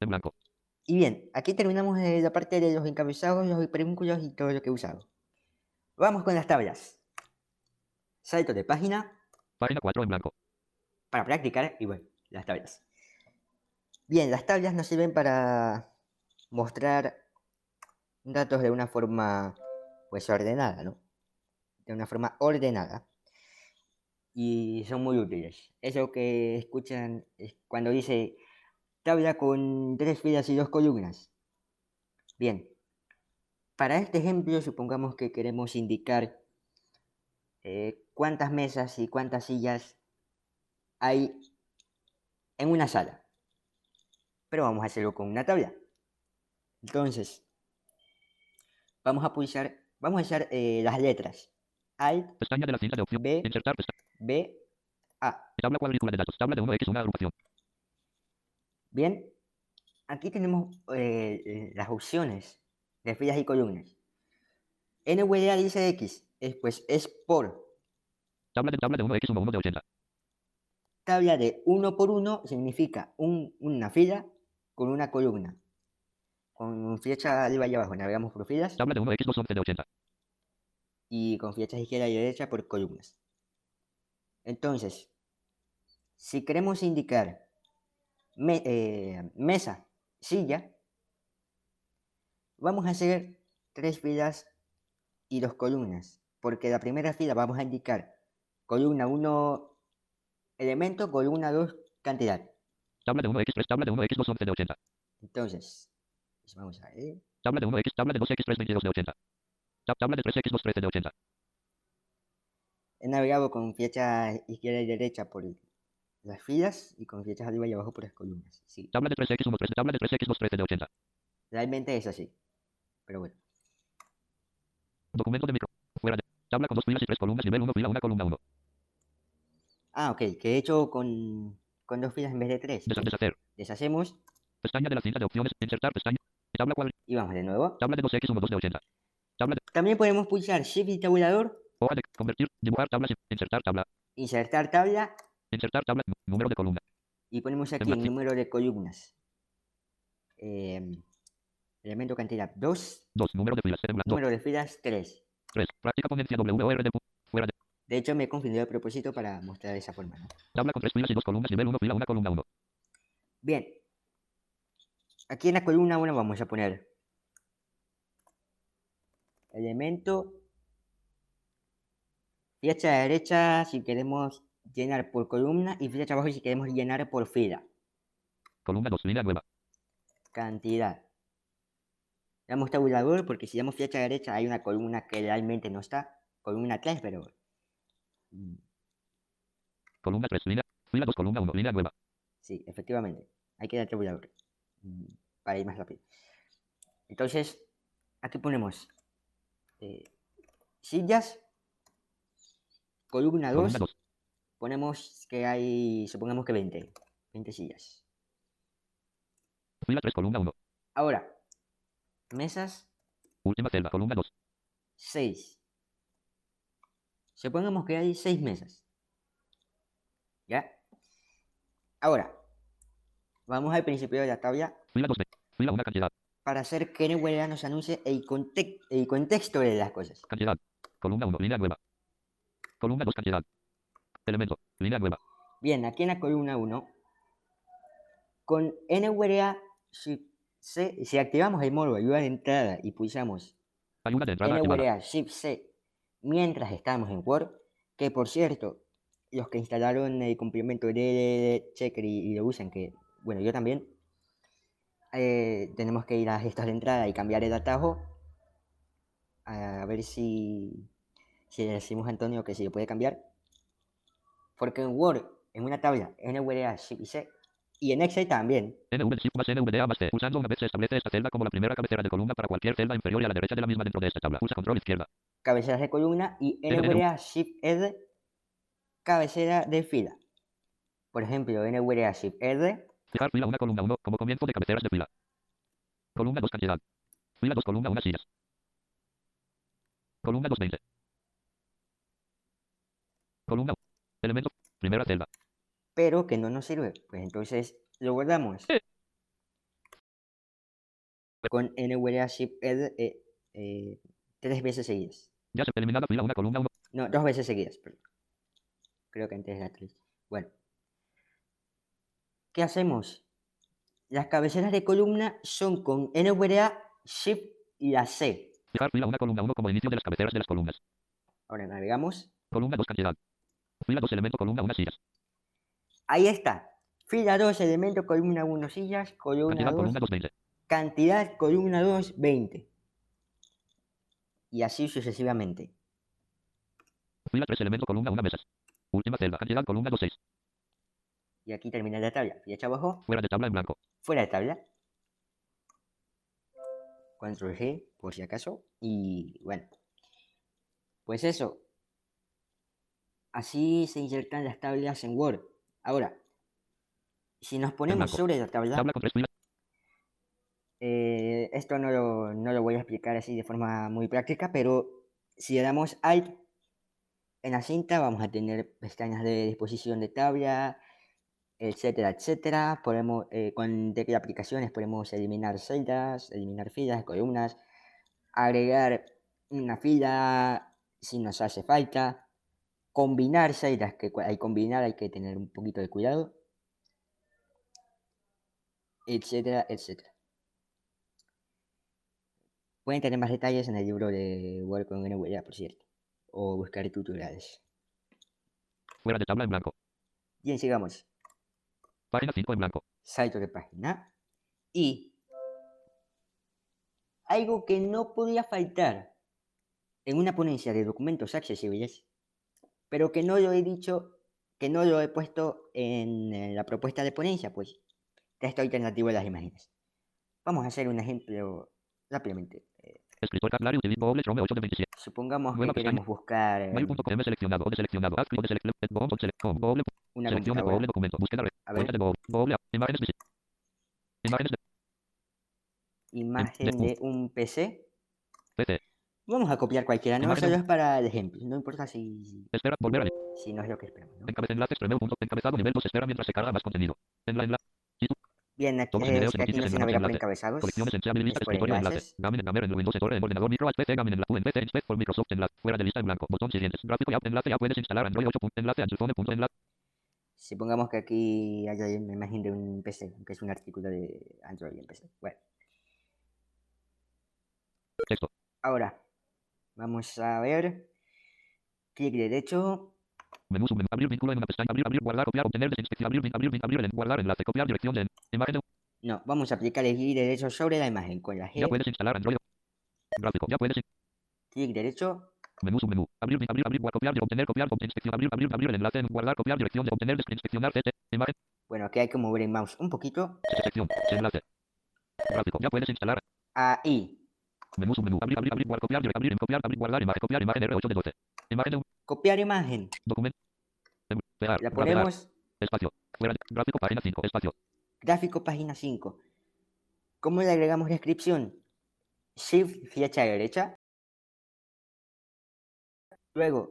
Speaker 4: en blanco.
Speaker 2: Y bien, aquí terminamos la parte de los encabezados, los hipervínculos y todo lo que he usado. Vamos con las tablas. Salto de página
Speaker 4: Página 4 en blanco.
Speaker 2: para practicar y bueno, las tablas. Bien, las tablas nos sirven para mostrar datos de una forma pues ordenada, ¿no? De una forma ordenada. Y son muy útiles. Eso que escuchan es cuando dice tabla con tres filas y dos columnas. Bien, para este ejemplo supongamos que queremos indicar eh, cuántas mesas y cuántas sillas hay en una sala. Pero vamos a hacerlo con una tabla. Entonces, vamos a pulsar, vamos a usar eh, las letras Alt,
Speaker 4: Pestaña de la cinta de opción.
Speaker 2: B.
Speaker 4: Insertar pestaña.
Speaker 2: B, A.
Speaker 4: Tabla cuadrícula de datos. Tabla de 1x, una agrupación.
Speaker 2: Bien, aquí tenemos eh, las opciones de filas y columnas. NVDA dice X, es, pues es por
Speaker 4: Tabla de tabla de 1x, 1, 1 de 80.
Speaker 2: tabla de uno por uno significa un- una fila con una columna. Con flecha arriba y abajo navegamos por filas
Speaker 4: Tabla de 1x, 2, 11 de 80.
Speaker 2: y con flechas izquierda y derecha por columnas. Entonces, si queremos indicar me- eh, mesa, silla, vamos a hacer tres filas y dos columnas, porque la primera fila vamos a indicar columna 1 elemento, columna 2 cantidad.
Speaker 4: Tabla de 1x, 3, tabla de 1x, 2, 11 de 80.
Speaker 2: Entonces, pues vamos a ver.
Speaker 4: Tabla de 1x, tabla de 2x, 3, 22 de 80. Tab- Tabla de 3x, 2, 13 de 80.
Speaker 2: He navegado con flecha izquierda y derecha por las filas y con flechas arriba y abajo por las columnas. Sí,
Speaker 4: Tabla de 3x, 1, 13. Tabla de 3x, 2, 13 de 80.
Speaker 2: realmente es así. Pero bueno.
Speaker 4: Documento de micro. Fuera de. Tabla con dos filas y tres columnas. Nivel 1, fila 1, columna 1.
Speaker 2: Ah, ok, que he hecho con, con dos filas en vez de tres.
Speaker 4: Desha- Deshacer.
Speaker 2: Deshacemos
Speaker 4: Pestaña de la cinta de opciones. Insertar pestaña. Tabla
Speaker 2: y vamos de nuevo.
Speaker 4: Tabla de 2x, 1, 2 de 80. Tabla de.
Speaker 2: También podemos pulsar Shift y tabulador,
Speaker 4: Hoja de. Convertir. Dibujar tablas. Insertar tabla.
Speaker 2: insertar tabla
Speaker 4: Insertar tabla. Número de columna.
Speaker 2: y ponemos aquí el número de columnas. Eh, elemento cantidad 2,
Speaker 4: 2. Número de filas.
Speaker 2: Número de filas 3.
Speaker 4: 3. Práctica ponencia WOR de. Fuera de.
Speaker 2: De hecho, me he confundido a propósito para mostrar de esa forma. ¿no?
Speaker 4: Tabla con tres filas y dos columnas. Nivel 1, fila 1, columna 1.
Speaker 2: Bien. Aquí en la columna 1 vamos a poner elemento flecha derecha si queremos llenar por columna y flecha abajo si queremos llenar por fila.
Speaker 4: Columna 2. Línea nueva.
Speaker 2: Cantidad. Damos tabulador porque si damos flecha derecha hay una columna que realmente no está. Columna 3, pero...
Speaker 4: Columna 3. Línea. Fila 2, columna 1. Línea nueva.
Speaker 2: Sí, efectivamente. Hay que dar tabulador. Para ir más rápido. Entonces, aquí ponemos eh, sillas. Columna 2.
Speaker 4: Columna 2.
Speaker 2: Ponemos que hay, supongamos que 20. 20 sillas.
Speaker 4: Fila 3, columna 1.
Speaker 2: Ahora, mesas
Speaker 4: Última celda. Columna 2.
Speaker 2: 6. Supongamos que hay 6 mesas. ¿Ya? Ahora, vamos al principio de la tabla
Speaker 4: Fila 2 de. Fila 1, cantidad.
Speaker 2: para hacer que NWA nos anuncie el, conte- el contexto de las cosas.
Speaker 4: Cantidad. Columna 1. Línea nueva. Columna 2. Cantidad. Elemento. Línea nueva.
Speaker 2: Bien, aquí en la columna 1, con NWA, si, C- si activamos el modo ayuda de entrada y pulsamos
Speaker 4: Ayuda de entrada.
Speaker 2: NVDA Shift C mientras estamos en Word, que por cierto, los que instalaron el complemento de Checker y, y lo usan, que bueno, yo también, eh, tenemos que ir a gestos de entrada y cambiar el atajo, a ver si, si le decimos a Antonio que si lo puede cambiar, Porque en Word, en una tabla, y C, y en Excel también,
Speaker 4: NVDA más T. Pulsando una vez se establece esta celda como la primera cabecera de columna para cualquier celda inferior y a la derecha de la misma dentro de esta tabla. Pulsa control izquierda.
Speaker 2: cabeceras de columna y NVDA, Shift R, cabecera de fila. Por ejemplo, NVDA, Shift R,
Speaker 4: Fijar fila 1 columna 1 como comienzo de cabeceras de fila. Columna 2 cantidad. Fila 2 columna 1 sillas. Columna 220. Columna 1. Elemento. Primera celda.
Speaker 2: pero que no nos sirve. Pues entonces lo guardamos.
Speaker 4: Sí.
Speaker 2: Con NVDA, Shift R, eh, eh, tres veces seguidas.
Speaker 4: Ya se eliminada fila 1 columna 1.
Speaker 2: No, dos veces seguidas, perdón. Creo que antes era tres. Bueno. ¿Qué hacemos? Las cabeceras de columna son con NVDA, Shift y la C.
Speaker 4: Fijar fila 1 columna 1 como inicio de las cabeceras de las columnas.
Speaker 2: Ahora navegamos.
Speaker 4: Columna 2 cantidad. Fila 2 elemento columna 1 sillas.
Speaker 2: Ahí está. Fila 2, elemento, columna 1, sillas, columna
Speaker 4: Cantidad
Speaker 2: 2,
Speaker 4: columna 220.
Speaker 2: cantidad, columna 2, 20. Y así sucesivamente.
Speaker 4: Fila 3 elemento columna 1 mesas. Última celda. Cantidad columna 26.
Speaker 2: Y aquí termina la tabla. Flecha abajo,
Speaker 4: Fuera de tabla en blanco.
Speaker 2: fuera de tabla. Control G, por si acaso. Y bueno. Pues eso. Así se insertan las tablas en Word. Ahora, si nos ponemos sobre la tabla, eh, esto no lo, no lo voy a explicar así de forma muy práctica, pero si le damos Alt en la cinta, vamos a tener pestañas de disposición de tabla, etcétera, etcétera. Podemos, eh, con tecla aplicaciones podemos eliminar celdas, eliminar filas, columnas, agregar una fila si nos hace falta, combinar celdas, que al combinar hay que tener un poquito de cuidado, etcétera, etcétera. Pueden tener más detalles en el libro de Word con NVDA, por cierto, o buscar tutoriales.
Speaker 4: Fuera de tabla en blanco.
Speaker 2: Bien, sigamos.
Speaker 4: Página 5 en blanco.
Speaker 2: salto de página y algo que no podía faltar en una ponencia de documentos accesibles, pero que no lo he dicho, que no lo he puesto en, la propuesta de ponencia, pues texto alternativo de las imágenes. Vamos a hacer un ejemplo rápidamente.
Speaker 4: Escritor Catlari utiliza Google Chrome 8 de 27.
Speaker 2: supongamos
Speaker 4: Nueva
Speaker 2: que queremos buscar eh,
Speaker 4: Mail.com seleccionado o de. Ed bomb, select com, Google.
Speaker 2: una
Speaker 4: Selección de. Google documento. Búsqueda red.
Speaker 2: A ver.
Speaker 4: Cuenta de Google. Google. Imágenes visit. Imágenes de
Speaker 2: imagen
Speaker 4: de-
Speaker 2: de un PC.
Speaker 4: PC.
Speaker 2: Vamos a copiar cualquiera, no solo
Speaker 4: de-
Speaker 2: es para el ejemplo, no importa si,
Speaker 4: Espera. Volver a
Speaker 2: si no es lo que esperamos. ¿no?
Speaker 4: Encabezado enlace extremo punto. Encabezado nivel 2. Espera mientras se carga más contenido. En la enlace.
Speaker 2: Bien, aquí, que aquí navega por encabezados.
Speaker 4: Colecciones en Chable lista
Speaker 2: es por
Speaker 4: escritorio enlace.
Speaker 2: enlaces.
Speaker 4: Gamen en Gamer en Windows Store en ordenador micro PC Gamen en la en PC Inspect for Microsoft enlace. Fuera de lista en blanco. Botón siguientes. Gráfico y app enlace ya puedes instalar Android 8. punto, Enlace Android punto enlace.
Speaker 2: Supongamos que aquí hay una imagen de un PC, que es un artículo de Android en PC. Bueno,
Speaker 4: Texto.
Speaker 2: ahora vamos a ver. Clic derecho,
Speaker 4: Menú submenú. Abrir vínculo en una pestaña. Abrir, abrir, guardar, copiar, obtener, desinspección. Abrir, vin- abrir, vin- abrir, en- guardar enlace. Copiar dirección de imagen. de-
Speaker 2: no, vamos a aplicar el clic derecho sobre la imagen con la G.
Speaker 4: Ya puedes instalar Android. Gráfico. Ya puedes.
Speaker 2: Clic derecho,
Speaker 4: Menú submenú. Abrir, abrir, abrir, copiar, obtener, copiar, inspección. Abrir, abrir, abrir enlace. en Guardar, copiar dirección de obtener, desinspeccionar, CT. Imagen.
Speaker 2: bueno, aquí hay que mover el mouse un poquito.
Speaker 4: Sección. Enlace. Gráfico. Ya puedes instalar.
Speaker 2: Ahí,
Speaker 4: Menú submenú. Abrir, abrir, abrir, guardar, copiar, abrir, copiar, abrir, guardar imagen. Copiar imagen R8 de 12. Imagen de
Speaker 2: copiar imagen.
Speaker 4: documento. Pegar.
Speaker 2: La ponemos
Speaker 4: Espacio. Fuera de- gráfico página 5. Espacio.
Speaker 2: gráfico página 5. ¿Cómo le agregamos descripción? Shift flecha derecha. Luego,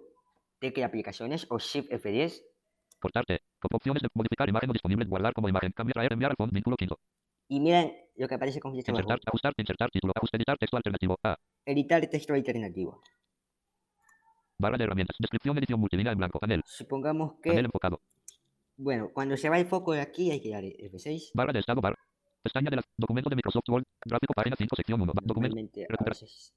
Speaker 2: tecla aplicaciones o Shift F10.
Speaker 4: Cortarte. Con opciones de modificar imagen no disponible. Guardar como imagen. Cambiar, traer, enviar al fondo. Vínculo quinto.
Speaker 2: Y miren lo que aparece con flecha.
Speaker 4: Insertar. Ajustar. Insertar título. Ajuste. Editar texto alternativo. A.
Speaker 2: Editar texto alternativo.
Speaker 4: Barra de herramientas. Descripción. Edición multilínea en blanco. Panel.
Speaker 2: Supongamos
Speaker 4: Panel
Speaker 2: que,
Speaker 4: enfocado.
Speaker 2: bueno, cuando se va el foco de aquí hay que dar F6.
Speaker 4: Barra de estado. Barra. Pestaña de la. Documento de Microsoft Word. Gráfico página 5. Sección 1. Documento.
Speaker 2: Normalmente a
Speaker 4: Recuperar.
Speaker 2: veces,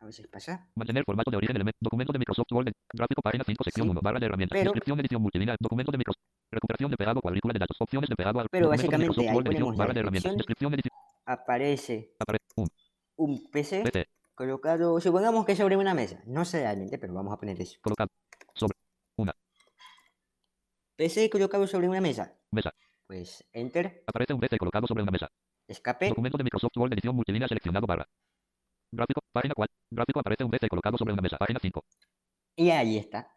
Speaker 2: a veces pasa.
Speaker 4: Mantener formato de origen elemento. Documento de Microsoft Word. Gráfico página 5. Sección
Speaker 2: Sí,
Speaker 4: 1. Barra de herramientas.
Speaker 2: pero-
Speaker 4: Descripción. Edición multilínea. Documento de Microsoft. Recuperación de pegado. Cuadrícula de datos. Opciones de pegado. al-
Speaker 2: Pero
Speaker 4: documento de
Speaker 2: básicamente
Speaker 4: Microsoft
Speaker 2: ahí
Speaker 4: Word, edición, Barra de herramientas.
Speaker 2: descripción.
Speaker 4: Descripción. Edición.
Speaker 2: Aparece
Speaker 4: Aparece. Un.
Speaker 2: un PC
Speaker 4: PC.
Speaker 2: Colocado, supongamos que sobre una mesa. No sé realmente, pero vamos a poner eso.
Speaker 4: Colocado. Sobre. Una.
Speaker 2: PC colocado sobre una mesa.
Speaker 4: Mesa.
Speaker 2: Pues Enter,
Speaker 4: Aparece un PC colocado sobre una mesa.
Speaker 2: escape,
Speaker 4: Documento de Microsoft Word edición multilínea seleccionado barra. Gráfico, página 4. Gráfico aparece un PC colocado sobre una mesa. Página 5.
Speaker 2: y ahí está.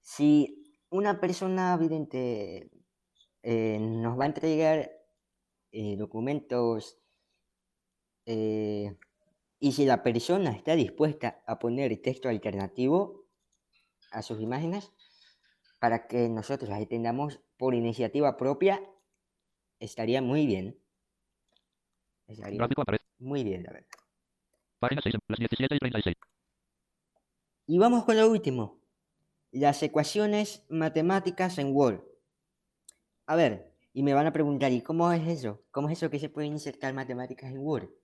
Speaker 2: Si una persona vidente eh, nos va a entregar eh, documentos eh, y si la persona está dispuesta a poner texto alternativo a sus imágenes para que nosotros las entendamos por iniciativa propia, estaría muy bien. Estaría
Speaker 4: Gráfico
Speaker 2: muy bien, la verdad.
Speaker 4: Página 6. Las 17 y 36.
Speaker 2: Y vamos con lo último. Las ecuaciones matemáticas en Word. A ver, y me van a preguntar, ¿y cómo es eso? ¿Cómo es eso que se pueden insertar matemáticas en Word?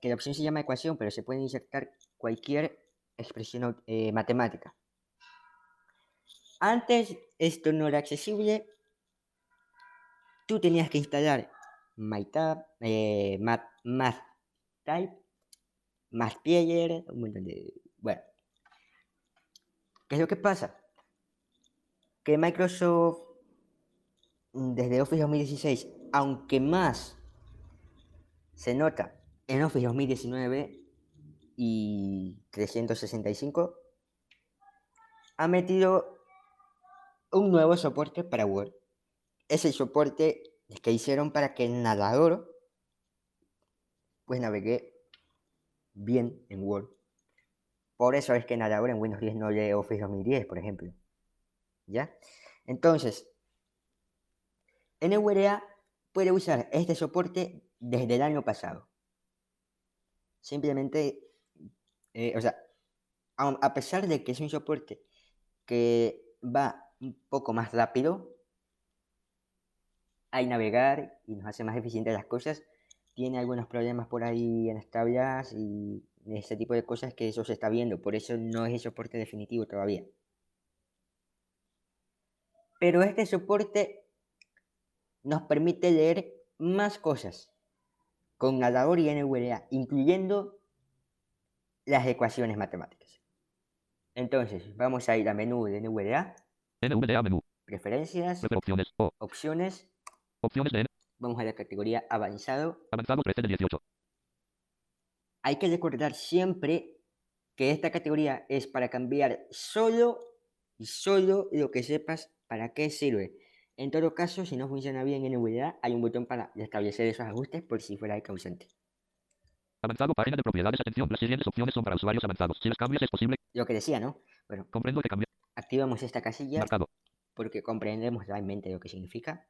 Speaker 2: Que la opción se llama ecuación, pero se puede insertar cualquier expresión eh, matemática. Antes esto no era accesible. Tú tenías que instalar MyTab, eh, Math, MathType, MathPlayer, un montón de... Bueno. ¿Qué es lo que pasa? Que Microsoft, desde Office 2016, aunque más se nota en Office 2019 y 365, ha metido un nuevo soporte para Word. Es el soporte que hicieron para que el navegador pues navegue bien en Word. Por eso es que el navegador en Windows 10 no lee Office 2010, por ejemplo. ¿Ya? Entonces, NVDA puede usar este soporte desde el año pasado. Simplemente, eh, o sea, a, pesar de que es un soporte que va un poco más rápido al navegar y nos hace más eficientes las cosas, tiene algunos problemas por ahí en las tablas y ese tipo de cosas que eso se está viendo, por eso no es el soporte definitivo todavía. Pero este soporte nos permite leer más cosas con nadador y NVDA, incluyendo las ecuaciones matemáticas. Entonces, vamos a ir a menú de NVDA,
Speaker 4: NVDA menú.
Speaker 2: preferencias,
Speaker 4: Prefer opciones. O.
Speaker 2: opciones,
Speaker 4: Opciones de N.
Speaker 2: vamos a la categoría avanzado.
Speaker 4: Avanzado 13 de 18.
Speaker 2: Hay que recordar siempre que esta categoría es para cambiar solo y solo lo que sepas para qué sirve. En todo caso, si no funciona bien en NVDA, hay un botón para establecer esos ajustes por si fuera el causante.
Speaker 4: Avanzado página de propiedades. Atención. Las siguientes opciones son para usuarios avanzados. Si las cambias es posible.
Speaker 2: Lo que decía, ¿no? Bueno,
Speaker 4: Comprendo que cambiar.
Speaker 2: activamos esta casilla
Speaker 4: Marcado.
Speaker 2: porque comprendemos realmente lo que significa.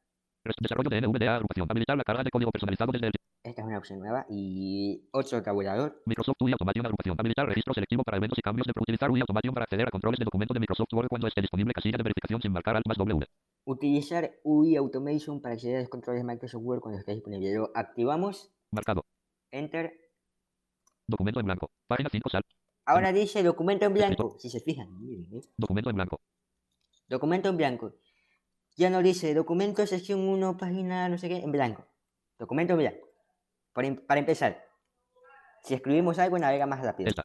Speaker 4: Desarrollo de NVDA agrupación. Habilitar la carga de código personalizado desde el
Speaker 2: Esta es una opción nueva y otro tabulador.
Speaker 4: Microsoft UI Automation agrupación. Habilitar registro selectivo para eventos y cambios de utilizar UI Automation para acceder a controles de documento de Microsoft Word cuando esté disponible casilla de verificación sin marcar alt más W.
Speaker 2: Utilizar UI Automation para acceder a los controles de Microsoft Word cuando esté disponible. Lo activamos,
Speaker 4: Marcado.
Speaker 2: Enter.
Speaker 4: Documento en blanco. Página 5 sal.
Speaker 2: Ahora dice documento en blanco. Si se fijan, miren, ¿eh?
Speaker 4: Documento en blanco.
Speaker 2: Documento en blanco. Ya no dice documento, sección 1, página no sé qué, en blanco. Documento en blanco. Por em- para empezar, si escribimos algo, navega más rápido.
Speaker 4: Esta.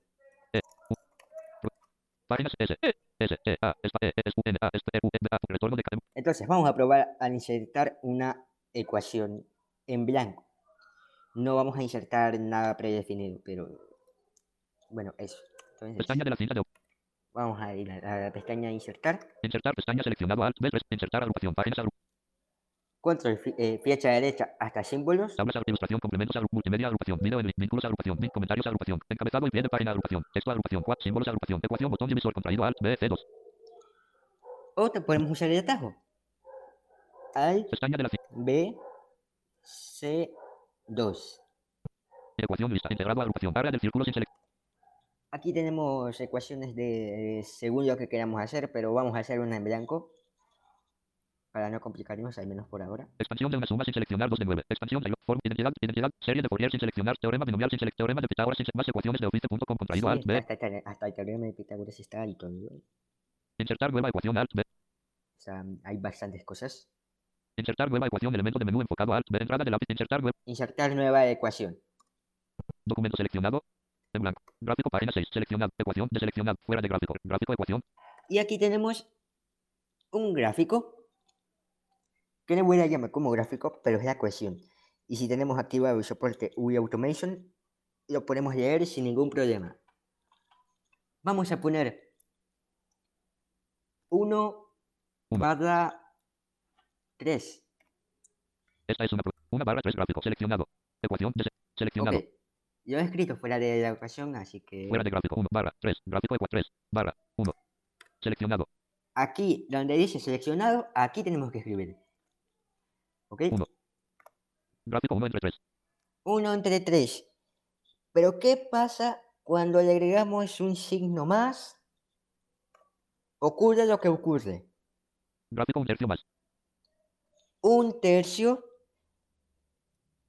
Speaker 2: Entonces, vamos a probar a insertar una ecuación en blanco. No vamos a insertar nada predefinido, pero bueno, eso. Entonces,
Speaker 4: Pestaña de la cinta de
Speaker 2: vamos a ir a la pestaña insertar.
Speaker 4: Insertar pestaña seleccionado alt B3. Insertar agrupación. Páginas agru-
Speaker 2: Control eh, flecha derecha hasta símbolos.
Speaker 4: Tablas ilustración complementos agru- multimedia agrupación. Video link. Vínculos agrupación. Link comentarios agrupación. Encabezado y pie de página agrupación. Texto agrupación. Cuatro símbolos agrupación. Ecuación botón divisor contraído alt B C2.
Speaker 2: O te podemos usar el atajo. Alt
Speaker 4: Pestaña de la.
Speaker 2: B C 2.
Speaker 4: Ecuación lista. Integrado agrupación. Área del círculo sin selección.
Speaker 2: Aquí tenemos ecuaciones de según lo que queramos hacer, pero vamos a hacer una en blanco para no complicarnos, al menos por ahora.
Speaker 4: Expansión de una suma sin seleccionar 2 de 9. Expansión de forma, identidad, identidad, serie de Fourier sin seleccionar, teorema binomial sin seleccionar, teorema de Pitágoras sin más ecuaciones de Office.com contraído
Speaker 2: Sí,
Speaker 4: alt B.
Speaker 2: hasta, hasta- el teorema de Pitágoras está y todo. O
Speaker 4: Insertar nueva ecuación alt B.
Speaker 2: sea, hay bastantes cosas.
Speaker 4: Insertar nueva ecuación elemento de menú enfocado alt B. Entrada de lápiz. Insertar web.
Speaker 2: Insertar nueva ecuación.
Speaker 4: Documento seleccionado. En blanco. Gráfico página 6. Seleccionado. Ecuación de seleccionado. Fuera de gráfico. Gráfico ecuación.
Speaker 2: Y aquí tenemos un gráfico que no voy a llamar como gráfico, pero es la ecuación. Y si tenemos activado el soporte UI Automation, lo podemos leer sin ningún problema. Vamos a poner 1
Speaker 4: Uno.
Speaker 2: barra 3.
Speaker 4: Esta es una, una barra 3 gráfico seleccionado. Ecuación de se- seleccionado.
Speaker 2: Ok. Lo he escrito fuera de la ecuación, así que
Speaker 4: Fuera de gráfico 1 barra 3. Gráfico ecua 3 barra 1. Seleccionado.
Speaker 2: aquí donde dice seleccionado, aquí tenemos que escribir. ¿Ok?
Speaker 4: Uno. Gráfico 1 entre 3.
Speaker 2: 1 entre 3. Pero ¿qué pasa cuando le agregamos un signo más? Ocurre lo que ocurre.
Speaker 4: Gráfico un tercio más.
Speaker 2: Un tercio.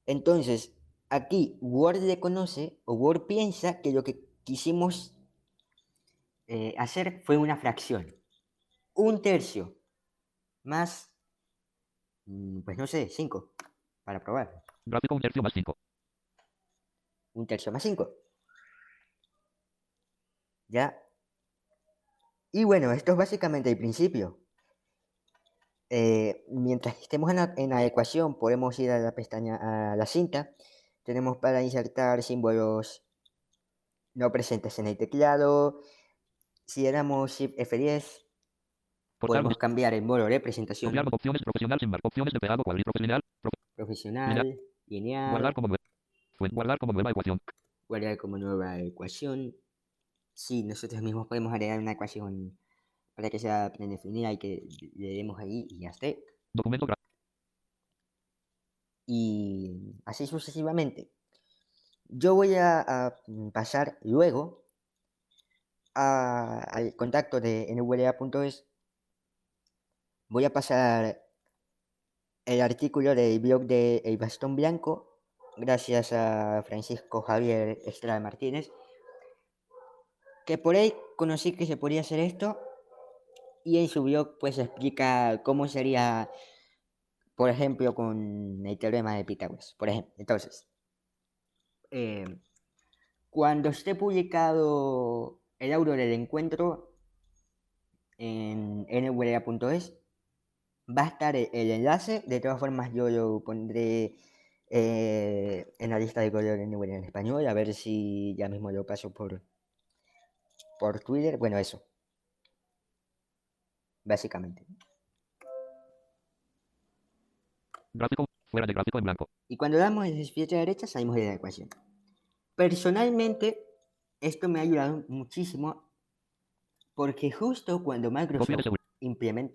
Speaker 2: Entonces, aquí Word reconoce o Word piensa que lo que quisimos eh, hacer fue una fracción. Un tercio más, pues no sé, 5, para probar.
Speaker 4: Gráfico un tercio más 5.
Speaker 2: un tercio más 5. ¿Ya? Y bueno, esto es básicamente el principio. Eh, mientras estemos en la, en la ecuación, podemos ir a la pestaña, a la cinta. Tenemos para insertar símbolos no presentes en el teclado. Si le damos Shift F10, Podemos cambiar el modo de presentación
Speaker 4: Copiar opciones profesional sin marco. Opciones de pegado cuadriprofesional.
Speaker 2: Profesional, lineal,
Speaker 4: guardar como nueva. Guardar como nueva ecuación.
Speaker 2: guardar como nueva ecuación. Sí, nosotros mismos podemos agregar una ecuación para que sea predefinida y que le demos ahí y ya esté.
Speaker 4: Documento
Speaker 2: Y así sucesivamente. Yo voy a, a pasar luego a- al contacto de nwra.es. Voy a pasar el artículo del blog de El Bastón Blanco, gracias a Francisco Javier Estrada Martínez, que por ahí conocí que se podía hacer esto y en su blog pues explica cómo sería, por ejemplo, con el teorema de Pitágoras. Por ejemplo, entonces, eh, cuando esté publicado el audio del encuentro en nwra.es, va a estar el, el enlace. De todas formas, yo lo pondré eh, en la lista de color en en español, a ver si ya mismo lo paso por, por Twitter. Bueno, eso. Básicamente.
Speaker 4: Gráfico. Fuera de gráfico en blanco.
Speaker 2: Y cuando damos en izquierda a derecha, salimos de la ecuación. Personalmente, esto me ha ayudado muchísimo porque justo cuando Microsoft implementa,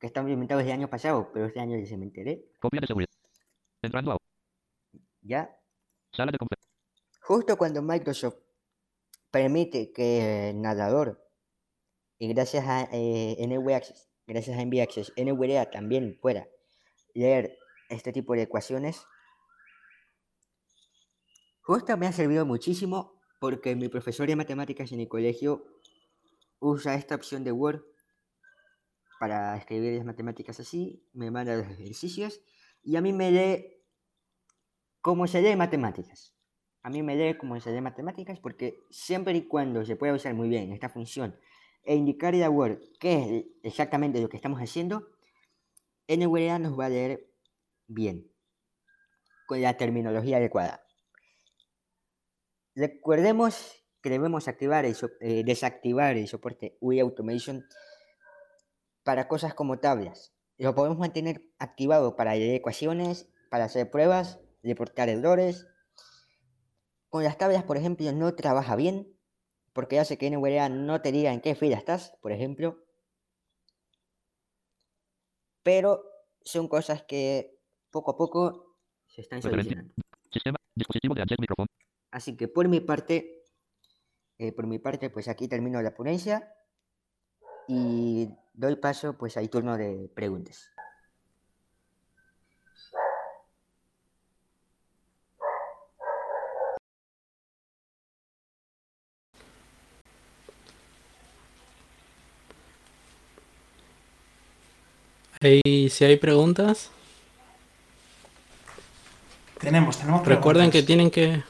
Speaker 2: que está implementado desde el año pasado, pero este año ya se me enteré,
Speaker 4: Copia de seguridad. Entrando a
Speaker 2: ya
Speaker 4: sala de.
Speaker 2: Justo cuando Microsoft permite que el nadador, y gracias a eh, Access, gracias a NV Access, NVDA también pueda leer este tipo de ecuaciones, justo me ha servido muchísimo porque mi profesor de matemáticas en el colegio usa esta opción de Word para escribir las matemáticas así, me manda los ejercicios y a mí me lee cómo se lee matemáticas. A mí me lee como se lee matemáticas porque siempre y cuando se pueda usar muy bien esta función e indicarle a Word qué es exactamente lo que estamos haciendo, NVDA nos va a leer bien, con la terminología adecuada. Recordemos que debemos activar so- eh, desactivar el soporte UI Automation para cosas como tablas. Lo podemos mantener activado para leer ecuaciones, para hacer pruebas, reportar errores. Con las tablas, por ejemplo, no trabaja bien, porque hace que NVDA no te diga en qué fila estás, por ejemplo. Pero son cosas que poco a poco se están solucionando.
Speaker 4: Sistema. Dispositivo de access micrófono.
Speaker 2: Así que por mi parte, eh, por mi parte, pues aquí termino la ponencia y doy paso pues al turno de preguntas.
Speaker 5: Y si hay preguntas,
Speaker 3: Tenemos, tenemos
Speaker 5: recuerden que
Speaker 3: preguntas.
Speaker 5: tienen que...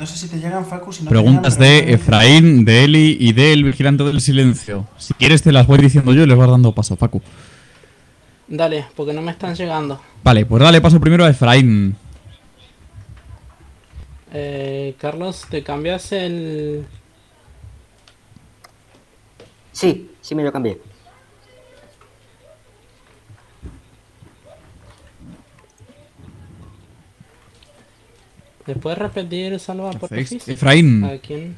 Speaker 3: No sé si te llegan, Facu, si no
Speaker 1: Preguntas
Speaker 3: te llegan,
Speaker 1: de Efraín, de Eli y del vigilante del silencio. Si quieres te las voy diciendo yo y les vas dando paso, Facu.
Speaker 5: Dale, porque no me están llegando.
Speaker 1: Vale, pues dale paso primero a Efraín.
Speaker 5: Eh, Carlos, ¿te cambias el...?
Speaker 2: Sí, sí me lo cambié.
Speaker 5: ¿Me puedes repetir, Salva, por?
Speaker 1: Efraín,
Speaker 5: ¿A quién?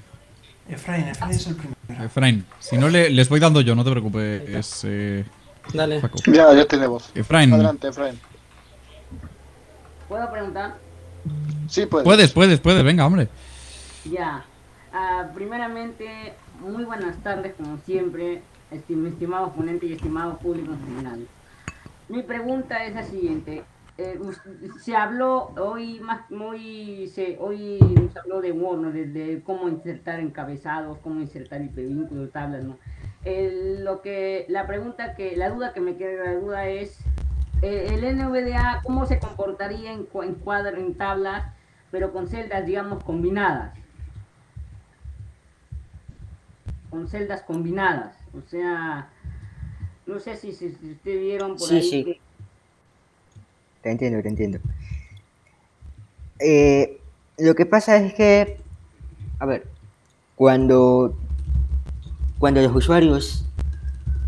Speaker 3: Efraín, Efraín es el primero.
Speaker 1: Efraín. Si no le, les voy dando yo, no te preocupes, eh,
Speaker 5: Dale.
Speaker 6: Ya, ya tiene voz.
Speaker 1: Efraín,
Speaker 6: Adelante, Efraín.
Speaker 7: ¿Puedo preguntar?
Speaker 6: Sí, puedes.
Speaker 1: puedes, puedes, puedes, venga, hombre.
Speaker 7: Ya. Ah, primeramente, muy buenas tardes, como siempre, esti- mi estimado ponente y estimado público en general. Mi pregunta es la siguiente. Eh, se habló hoy más muy se hoy se habló de ¿no? de, de cómo insertar encabezados, cómo insertar hipervínculos, tablas, ¿no? Lo que la pregunta que la duda que me queda la duda es eh, el NVDA cómo se comportaría en, en cuadro en tablas, pero con celdas digamos combinadas. Con celdas combinadas, o sea, no sé si, si, si ustedes vieron por
Speaker 2: Sí,
Speaker 7: ahí
Speaker 2: sí.
Speaker 7: que-
Speaker 2: Te entiendo, te entiendo. Eh, lo que pasa es que, a ver, cuando, cuando los usuarios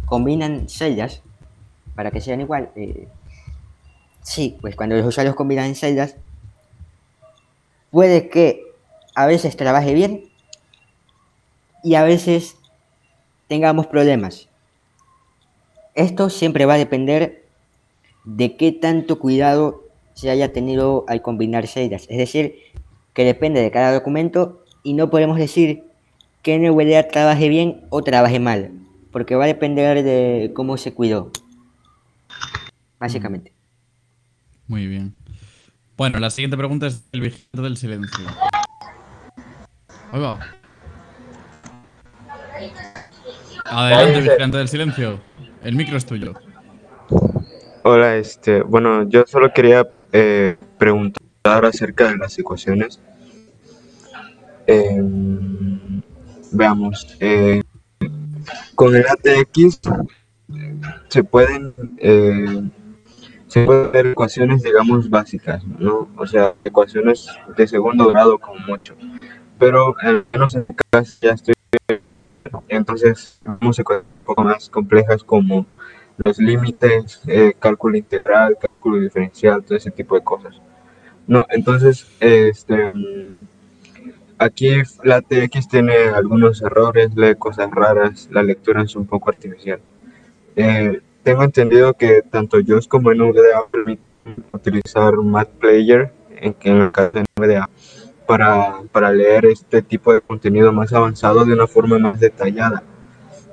Speaker 2: combinan celdas para que sean igual, eh, sí, pues cuando los usuarios combinan celdas, puede que a veces trabaje bien y a veces tengamos problemas. Esto siempre va a depender de qué tanto cuidado se haya tenido al combinar celdas. Es decir, que depende de cada documento y no podemos decir que NVDA trabaje bien o trabaje mal, porque va a depender de cómo se cuidó. Básicamente.
Speaker 1: Muy bien. Bueno, la siguiente pregunta es el vigilante del silencio. Ahí va. Adelante, vigilante del silencio. El micro es tuyo.
Speaker 8: Hola, este, bueno, yo solo quería eh, preguntar acerca de las ecuaciones. Em, veamos, eh, con el ATX se pueden eh, se pueden ver ecuaciones, digamos, básicas, ¿no? O sea, ecuaciones de segundo grado como mucho. Pero al menos en ya estoy, entonces, vamos ecuaciones un poco más complejas como los límites, eh, cálculo integral, cálculo diferencial, todo ese tipo de cosas. No, entonces, este, aquí la TX tiene algunos errores, lee cosas raras, la lectura es un poco artificial. Eh, tengo entendido que tanto JOS como NVDA permiten utilizar Math Player, en, en el caso de NVDA, para, para leer este tipo de contenido más avanzado de una forma más detallada.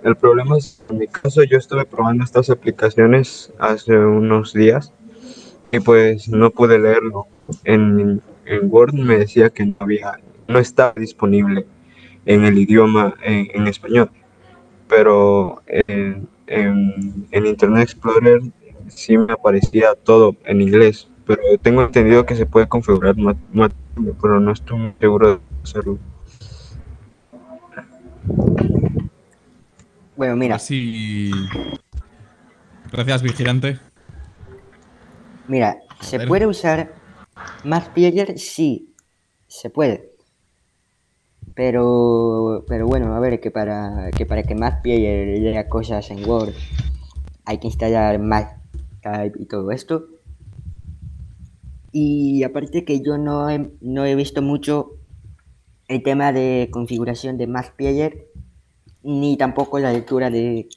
Speaker 8: El problema es, en mi caso, yo estuve probando estas aplicaciones hace unos días y pues no pude leerlo. En, Word me decía que no había, no estaba disponible en el idioma en, español, pero en, en, en Internet Explorer sí me aparecía todo en inglés, pero tengo entendido que se puede configurar pero no estoy muy seguro de hacerlo.
Speaker 2: Bueno, mira,
Speaker 1: Así. Gracias, vigilante.
Speaker 2: mira, ¿se puede usar Math Player? Sí, se puede. Pero, pero bueno, a ver, que para que para que Math Player lea cosas en Word hay que instalar MathType y todo esto. Y aparte que yo no he, no he visto mucho el tema de configuración de Math Player, ni tampoco la lectura de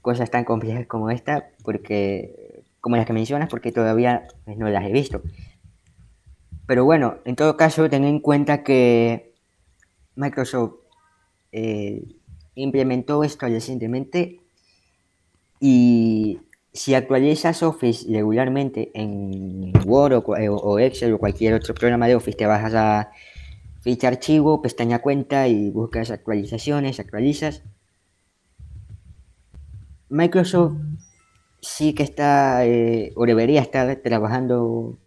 Speaker 2: cosas tan complejas como esta, porque como las que mencionas, porque todavía pues, no las he visto. Pero bueno, en todo caso, ten en cuenta que Microsoft eh, implementó esto recientemente y si actualizas Office regularmente en Word o, Excel o cualquier otro programa de Office, te vas a ficha archivo, pestaña cuenta y buscas actualizaciones, actualizas. Microsoft sí que está eh, o debería estar trabajando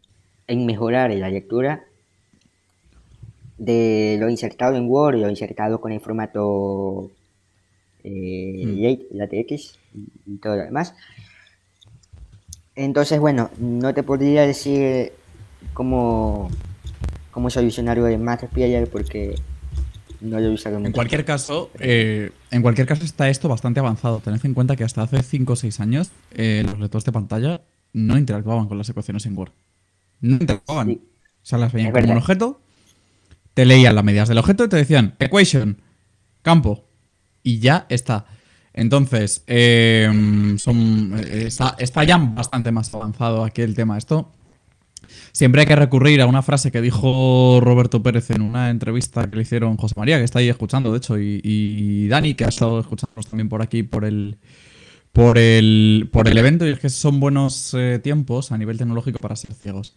Speaker 2: en mejorar la lectura de lo insertado en Word lo insertado con el formato eh,
Speaker 1: Mm.
Speaker 2: LaTeX y todo lo demás. Entonces, bueno, no te podría decir cómo, cómo solucionar lo de Mathsplayer porque no lo he usado
Speaker 1: En
Speaker 2: mucho.
Speaker 1: cualquier caso, eh, en cualquier caso está esto bastante avanzado. Tened en cuenta que hasta hace 5 o 6 años eh, los lectores de pantalla no interactuaban con las ecuaciones en Word. No interactuaban.
Speaker 2: Sí.
Speaker 1: O sea, las veían
Speaker 2: Es
Speaker 1: como un objeto, te leían las medidas del objeto y te decían equation, campo. Y ya está. Entonces, eh, son, está, está ya bastante más avanzado aquí el tema. Esto Siempre hay que recurrir a una frase que dijo Roberto Pérez en una entrevista que le hicieron José María, que está ahí escuchando, de hecho, y, Dani, que ha estado escuchándonos también por aquí por el, por el, por el evento, y es que son buenos eh, tiempos a nivel tecnológico para ser ciegos.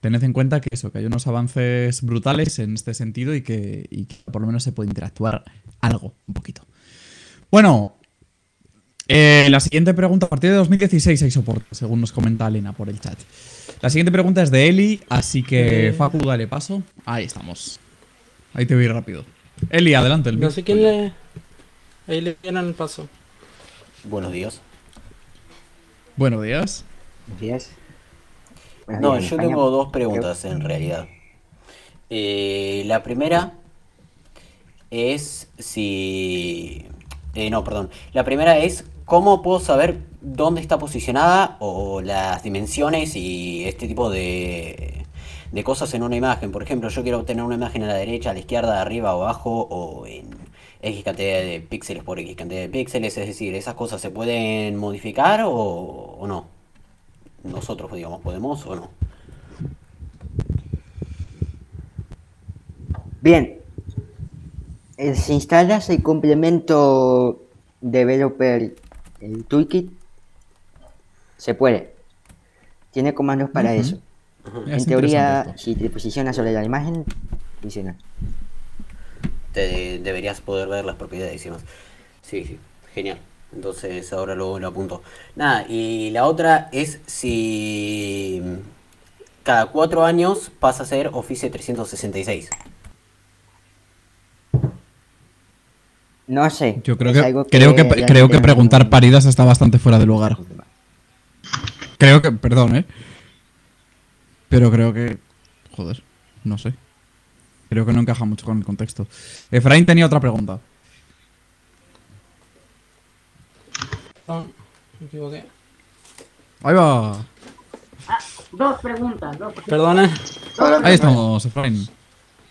Speaker 1: Tened en cuenta que eso, que hay unos avances brutales en este sentido y que, y que por lo menos se puede interactuar algo, un poquito. Bueno, eh, la siguiente pregunta, a partir de 2016 hay soporte, según nos comenta Elena por el chat. La siguiente pregunta es de Eli, así que
Speaker 5: Eh.
Speaker 1: Facu, dale paso. Ahí estamos. Ahí te voy rápido. Eli, adelante. El
Speaker 5: No sé quién le. Ahí le dieron el paso.
Speaker 9: Buenos días.
Speaker 1: Buenos días.
Speaker 2: Buenos días.
Speaker 9: No, yo
Speaker 2: España.
Speaker 9: tengo dos preguntas en realidad. Eh, la primera es si... eh, no, perdón. La primera es cómo puedo saber dónde está posicionada o las dimensiones y este tipo de, de cosas en una imagen. Por ejemplo, yo quiero obtener una imagen a la derecha, a la izquierda, arriba o abajo o en X cantidad de píxeles por X cantidad de píxeles. Es decir, ¿esas cosas se pueden modificar o, no? Nosotros, digamos, podemos o no.
Speaker 2: Bien. Eh, Si instalas el complemento Developer el Toolkit, se puede. Tiene comandos para eso.
Speaker 1: Es
Speaker 2: en teoría, si te posicionas sobre la imagen, funciona.
Speaker 9: te deberías poder ver las propiedades y demás. Sí, sí, genial. Entonces ahora lo, lo apunto. Nada, y la otra es si cada cuatro años pasa a ser Office 366.
Speaker 2: No sé.
Speaker 1: Yo creo
Speaker 2: es
Speaker 1: que,
Speaker 2: algo
Speaker 1: creo que, creo que preguntar paridas está bastante fuera de lugar. Creo que, perdón, ¿eh? Pero creo que, joder, no sé. Creo que no encaja mucho con el contexto. Efraín tenía otra pregunta.
Speaker 5: Me equivoqué.
Speaker 1: Ahí va.
Speaker 7: Ah, dos preguntas, dos,
Speaker 5: Perdona.
Speaker 1: Ahí estamos, Efraín.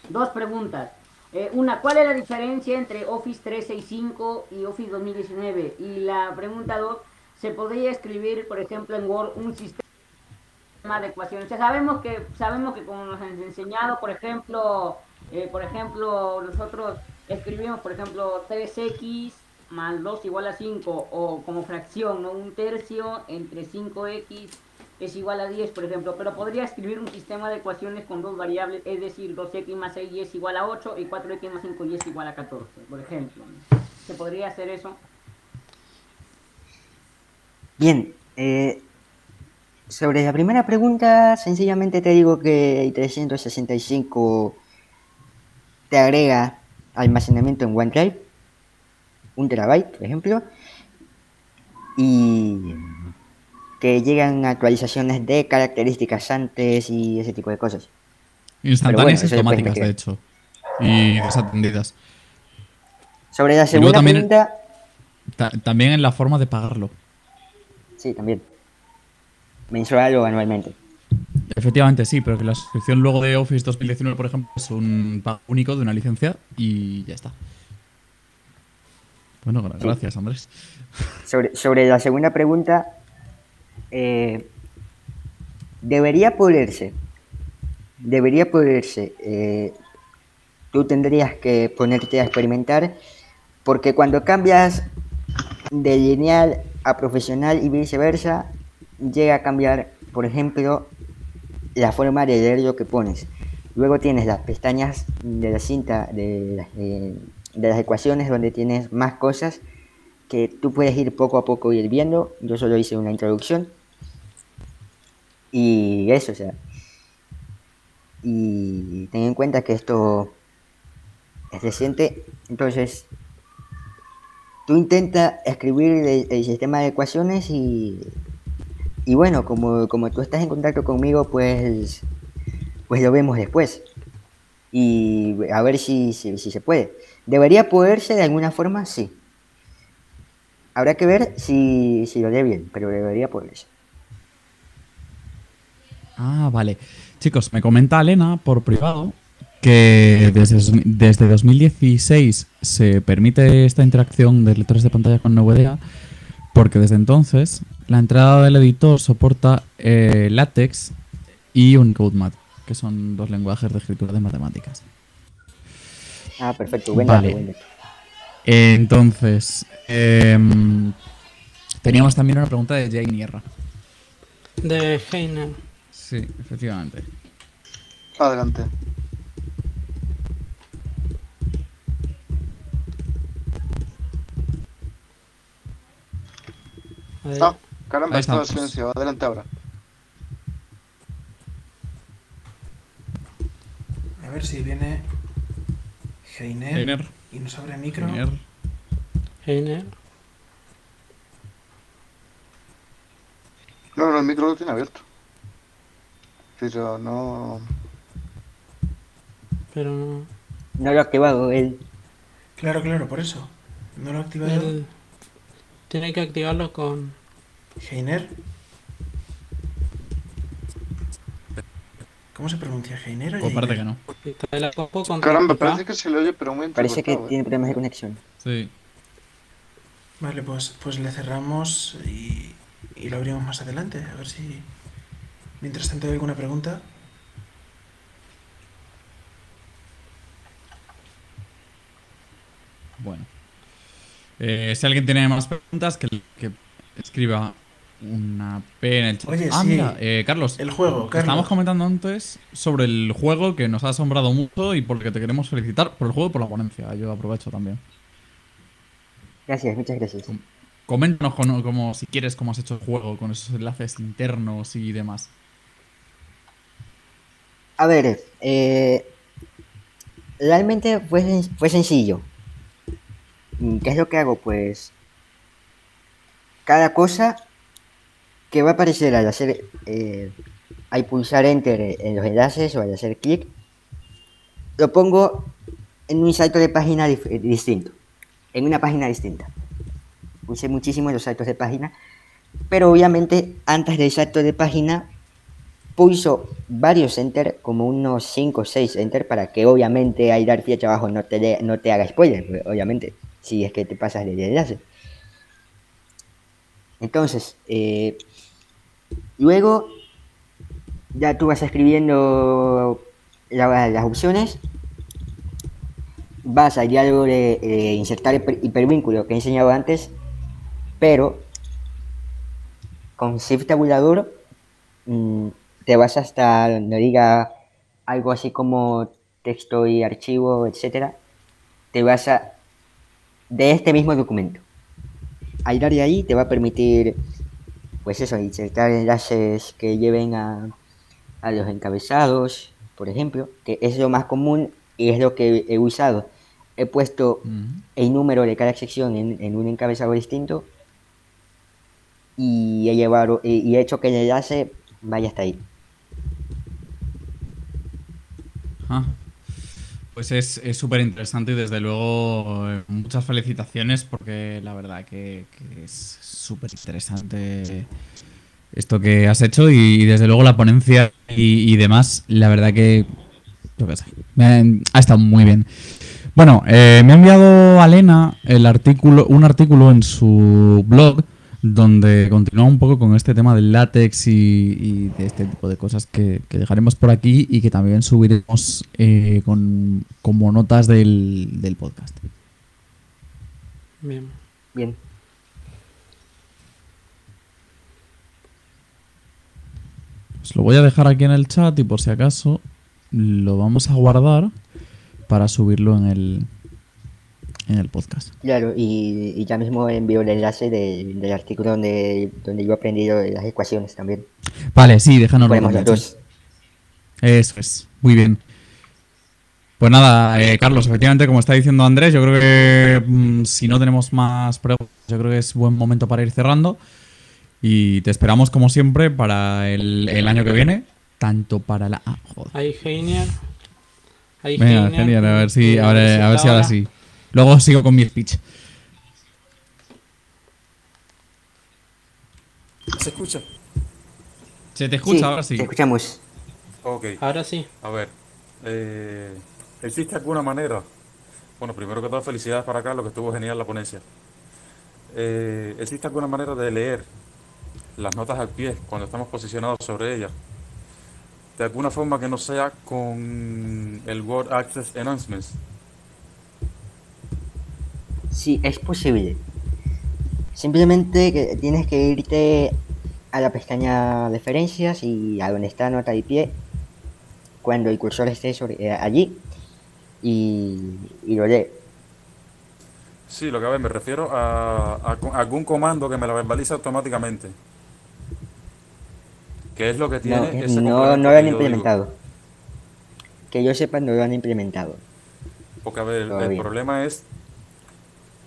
Speaker 7: dos preguntas. Eh, una, ¿cuál es la diferencia entre Office 365 y Office 2019? Y la pregunta dos, ¿se podría escribir, por ejemplo, en Word un sistema de ecuaciones? O sabemos que, sabemos que como nos han enseñado, por ejemplo, eh, por ejemplo, nosotros escribimos, por ejemplo, 3x más 2 igual a 5, o como fracción, ¿no? Un tercio entre 5x es igual a 10, por ejemplo, pero podría escribir un sistema de ecuaciones con dos variables, es decir, 2x más 6 es igual a 8 y 4x más 5 es igual a 14, por ejemplo. ¿Se podría hacer eso?
Speaker 2: Bien, eh, sobre la primera pregunta, sencillamente te digo que el 365 te agrega almacenamiento en OneDrive, un terabyte, por ejemplo, y que llegan actualizaciones de características antes y ese tipo de cosas.
Speaker 1: Instantáneas y automáticas, de hecho. Y desatendidas.
Speaker 2: Sobre la segunda
Speaker 1: también-
Speaker 2: pregunta,
Speaker 1: Ta- también en la forma de pagarlo.
Speaker 2: sí, también. Mensual o anualmente.
Speaker 1: Efectivamente, sí, pero que la suscripción luego de Office 2019, por ejemplo, es un pago único de una licencia y ya está. Bueno, gra- gracias, Andrés.
Speaker 2: Sobre, sobre la segunda pregunta, eh, debería poderse. Debería poderse. eh, tú tendrías que ponerte a experimentar, porque cuando cambias de lineal a profesional y viceversa, llega a cambiar, por ejemplo, la forma de leer lo que pones. Luego tienes las pestañas de la cinta de, las- las ecuaciones donde tienes más cosas que tú puedes ir poco a poco ir viendo. Yo solo hice una introducción. Y eso, o sea. Y ten en cuenta que esto es reciente. Entonces, tú intenta escribir el, sistema de ecuaciones y, y bueno, como, como tú estás en contacto conmigo, pues, pues lo vemos después. Y a ver si, si, si se puede. ¿Debería poderse de alguna forma? Sí. Habrá que ver si, si lo lee bien, pero debería poderse.
Speaker 1: Ah, vale. Chicos, me comenta Elena por privado que desde, desde 2016 se permite esta interacción de lectores de pantalla con NVDA porque desde entonces la entrada del editor soporta eh, LaTeX y Unicode Math, que son dos lenguajes de escritura de matemáticas.
Speaker 2: Ah, perfecto. Buen
Speaker 1: Vale.
Speaker 2: buen.
Speaker 1: Entonces, em, teníamos también una pregunta de Jane Nierra.
Speaker 5: De Heiner.
Speaker 1: Sí, efectivamente.
Speaker 6: Adelante.
Speaker 5: Ahí.
Speaker 6: Ah, caramba,
Speaker 1: Ahí
Speaker 6: estaba en silencio. Adelante ahora.
Speaker 3: A ver si viene Heiner,
Speaker 1: Heiner.
Speaker 3: y nos abre micro.
Speaker 1: Heiner.
Speaker 5: Heiner.
Speaker 6: No, no, el micro lo tiene abierto. Pero no.
Speaker 5: Pero no.
Speaker 2: No lo ha activado él.
Speaker 3: Claro, claro, por eso. No lo ha activado
Speaker 5: Él tiene que activarlo con.
Speaker 3: Heiner. ¿Cómo se pronuncia? ¿Heiner o
Speaker 1: que no.
Speaker 6: Caramba, parece que se le oye, pero muy
Speaker 2: Parece que tiene problemas de conexión.
Speaker 1: Sí.
Speaker 3: Vale, pues, pues le cerramos y, y lo abrimos más adelante. A ver si. Mientras tanto hay alguna pregunta.
Speaker 1: Bueno. Eh, si alguien tiene más preguntas, que, que escriba una P en el chat.
Speaker 3: Oye,
Speaker 1: ah,
Speaker 3: sí.
Speaker 1: mira, eh, Carlos.
Speaker 3: El juego, Carlos.
Speaker 1: Estábamos comentando antes sobre el juego que nos ha asombrado mucho y por el que te queremos felicitar por el juego y por la ponencia. Yo aprovecho también.
Speaker 2: Gracias, muchas gracias.
Speaker 1: Coméntanos con- como, si quieres cómo has hecho el juego con esos enlaces internos y demás.
Speaker 2: A ver, eh, realmente fue, fue sencillo. Mm, ¿Qué es lo que hago? Pues cada cosa que va a aparecer al hacer, eh, al pulsar enter en los enlaces o al hacer clic, lo pongo en un salto de página eh, distinto, en una página distinta. Usé muchísimo los saltos de página, pero obviamente antes del salto de página pulso varios enter, como unos 5 o 6 enter, para que obviamente ahí dar flecha abajo no te, no te haga spoiler, obviamente, si es que te pasas del enlace. Entonces, eh, luego ya tú vas escribiendo la- las opciones, vas al diálogo de, de insertar hiper- hipervínculo que he enseñado antes, pero con Shift tabulador mm, te vas hasta donde diga algo así como texto y archivo, etcétera, te vas a de este mismo documento. Al dar de ahí te va a permitir, pues eso, insertar enlaces que lleven a, a los encabezados, por ejemplo, que es lo más común y es lo que he usado. He puesto el número de cada sección en, en un encabezado distinto y he llevado y y he hecho que el enlace vaya hasta ahí.
Speaker 1: Ah, Pues es súper interesante y desde luego eh, muchas felicitaciones porque la verdad que, es súper interesante esto que has hecho y, desde luego la ponencia y, demás, la verdad que me ha, ha estado muy bien. Bueno, eh, me ha enviado Alena el artículo, un artículo en su blog donde continúa un poco con este tema del látex y, y de este tipo de cosas que, que dejaremos por aquí y que también subiremos eh, con, como notas del, del podcast.
Speaker 5: Bien.
Speaker 2: Bien.
Speaker 1: Os lo voy a dejar aquí en el chat y por si acaso lo vamos a guardar para subirlo en el, en el podcast.
Speaker 2: Claro, y, y ya mismo envío el enlace del- del artículo donde, donde yo he aprendido las ecuaciones también.
Speaker 1: Vale, sí, el
Speaker 2: los dos.
Speaker 1: Eso es, muy bien. Pues nada, eh, Carlos, efectivamente, como está diciendo Andrés, yo creo que mm, si no tenemos más preguntas, yo creo que es buen momento para ir cerrando. Y te esperamos, como siempre, para el, el año que viene, tanto para la... Ah, joder.
Speaker 5: Ahí
Speaker 1: Venga, genial, a ver si, a ver, a ver si ahora sí. Luego sigo con mi speech.
Speaker 10: ¿Se escucha?
Speaker 1: Se te escucha
Speaker 2: Sí,
Speaker 1: ahora sí.
Speaker 2: Te escuchamos.
Speaker 10: Ok.
Speaker 5: Ahora sí.
Speaker 10: A ver, eh, ¿existe alguna manera? Bueno, primero que todo, felicidades para Carlos, que estuvo genial la ponencia. Eh, ¿Existe alguna manera de leer las notas al pie cuando estamos posicionados sobre ellas? De alguna forma que no sea con el Word Access Enhancements.
Speaker 2: Sí, es posible. Simplemente que tienes que irte a la pestaña referencias y a donde está nota de pie cuando el cursor esté sobre, eh, allí y, y lo lee.
Speaker 10: Sí, lo que a ver, me refiero a, a algún comando que me la verbalice automáticamente. ¿Qué es lo que tiene
Speaker 2: No,
Speaker 10: ese
Speaker 2: no, no lo
Speaker 10: que
Speaker 2: han
Speaker 10: digo?
Speaker 2: implementado. Que yo sepa, no lo han implementado.
Speaker 10: Porque, a ver, el- problema es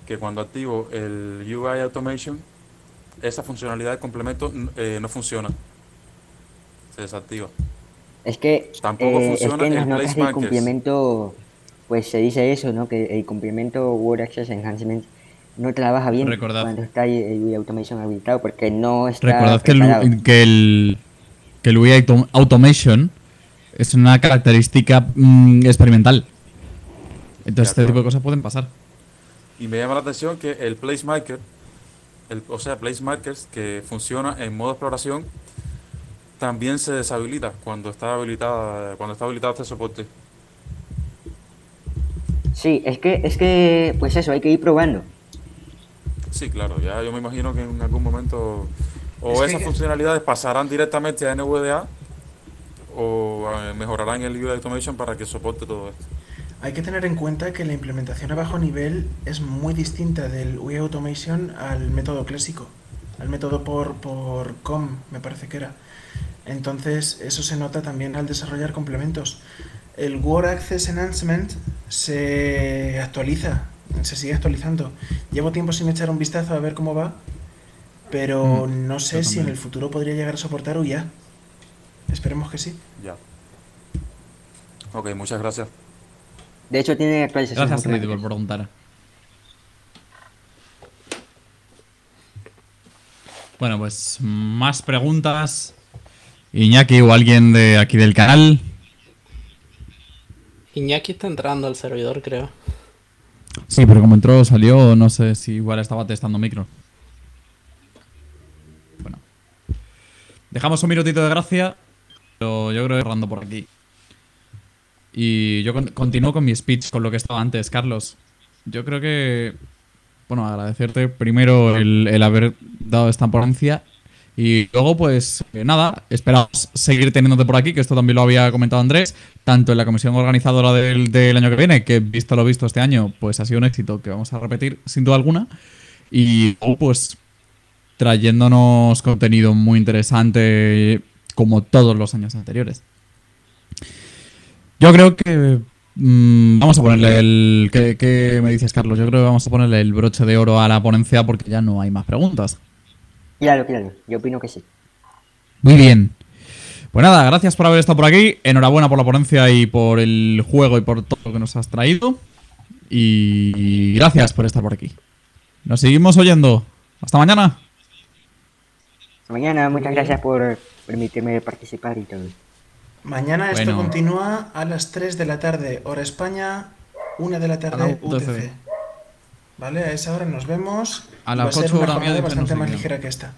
Speaker 10: que cuando activo el UI Automation, esa funcionalidad de complemento eh, no funciona. Se desactiva.
Speaker 2: Es que,
Speaker 10: Tampoco
Speaker 2: eh, es
Speaker 10: funciona
Speaker 2: que en
Speaker 10: el
Speaker 2: las notas del complemento, pues se dice eso, ¿no? Que el complemento Word Access Enhancement no trabaja bien
Speaker 1: Recordad.
Speaker 2: cuando está el UI Automation habilitado porque no está
Speaker 1: Recordad que el, que el, que el UI Auto- Automation es una característica mm, experimental. Entonces, este tipo de cosas pueden pasar.
Speaker 10: Y me llama la atención que el Place Marker, el, o sea, Place Markers, que funciona en modo exploración, también se deshabilita cuando está habilitada, cuando está habilitado este soporte.
Speaker 2: Sí, es que, es que, pues eso, hay que ir probando.
Speaker 10: Sí, claro, ya yo me imagino que en algún momento o
Speaker 3: Es que-
Speaker 10: esas funcionalidades pasarán directamente a NVDA o eh, mejorarán el UI Automation para que soporte todo esto.
Speaker 3: Hay que tener en cuenta que la implementación a bajo nivel es muy distinta del UI Automation al método clásico, al método por, por COM, me parece que era. Entonces, eso se nota también al desarrollar complementos. El Word Access Enhancement se actualiza, se sigue actualizando. Llevo tiempo sin echar un vistazo a ver cómo va, pero
Speaker 1: Mm,
Speaker 3: no sé si en el futuro podría llegar a soportar UIA. Esperemos que sí.
Speaker 10: Ya. Ok, muchas gracias.
Speaker 2: De hecho, tiene actualizaciones
Speaker 1: Gracias, por preguntar. Bueno, pues más preguntas. Iñaki o alguien de aquí del canal.
Speaker 5: Iñaki está entrando al servidor, creo.
Speaker 1: Sí, pero como entró, salió, no sé si igual estaba testando micro. Bueno. Dejamos un minutito de gracia, pero yo creo que cerrando por aquí. Y yo con- continúo con mi speech, con lo que estaba antes, Carlos. Yo creo que, bueno, agradecerte primero el, el haber dado esta ponencia. Y luego, pues eh, nada, esperamos seguir teniéndote por aquí, que esto también lo había comentado Andrés, tanto en la comisión organizadora del, del año que viene, que visto lo visto este año, pues ha sido un éxito que vamos a repetir sin duda alguna. Y pues trayéndonos contenido muy interesante como todos los años anteriores. Yo creo que mm, vamos a ponerle el... ¿qué, qué me dices, Carlos? Yo creo que vamos a ponerle el broche de oro a la ponencia porque ya no hay más preguntas.
Speaker 2: Claro, claro, yo opino que sí.
Speaker 1: Muy bien. Pues nada, gracias por haber estado por aquí. Enhorabuena por la ponencia y por el juego y por todo lo que nos has traído. Y gracias por estar por aquí. Nos seguimos oyendo. Hasta mañana.
Speaker 2: Hasta mañana, muchas gracias por permitirme participar y todo.
Speaker 3: Mañana esto
Speaker 1: Bueno.
Speaker 3: continúa a las 3 de la tarde, hora España, 1 de la tarde,
Speaker 1: A las 12.
Speaker 3: UTC. ¿Vale? A esa hora nos vemos.
Speaker 1: A las
Speaker 3: va a ser
Speaker 1: 8
Speaker 3: una
Speaker 1: hora mía
Speaker 3: jornada
Speaker 1: de
Speaker 3: bastante más ligera que esta.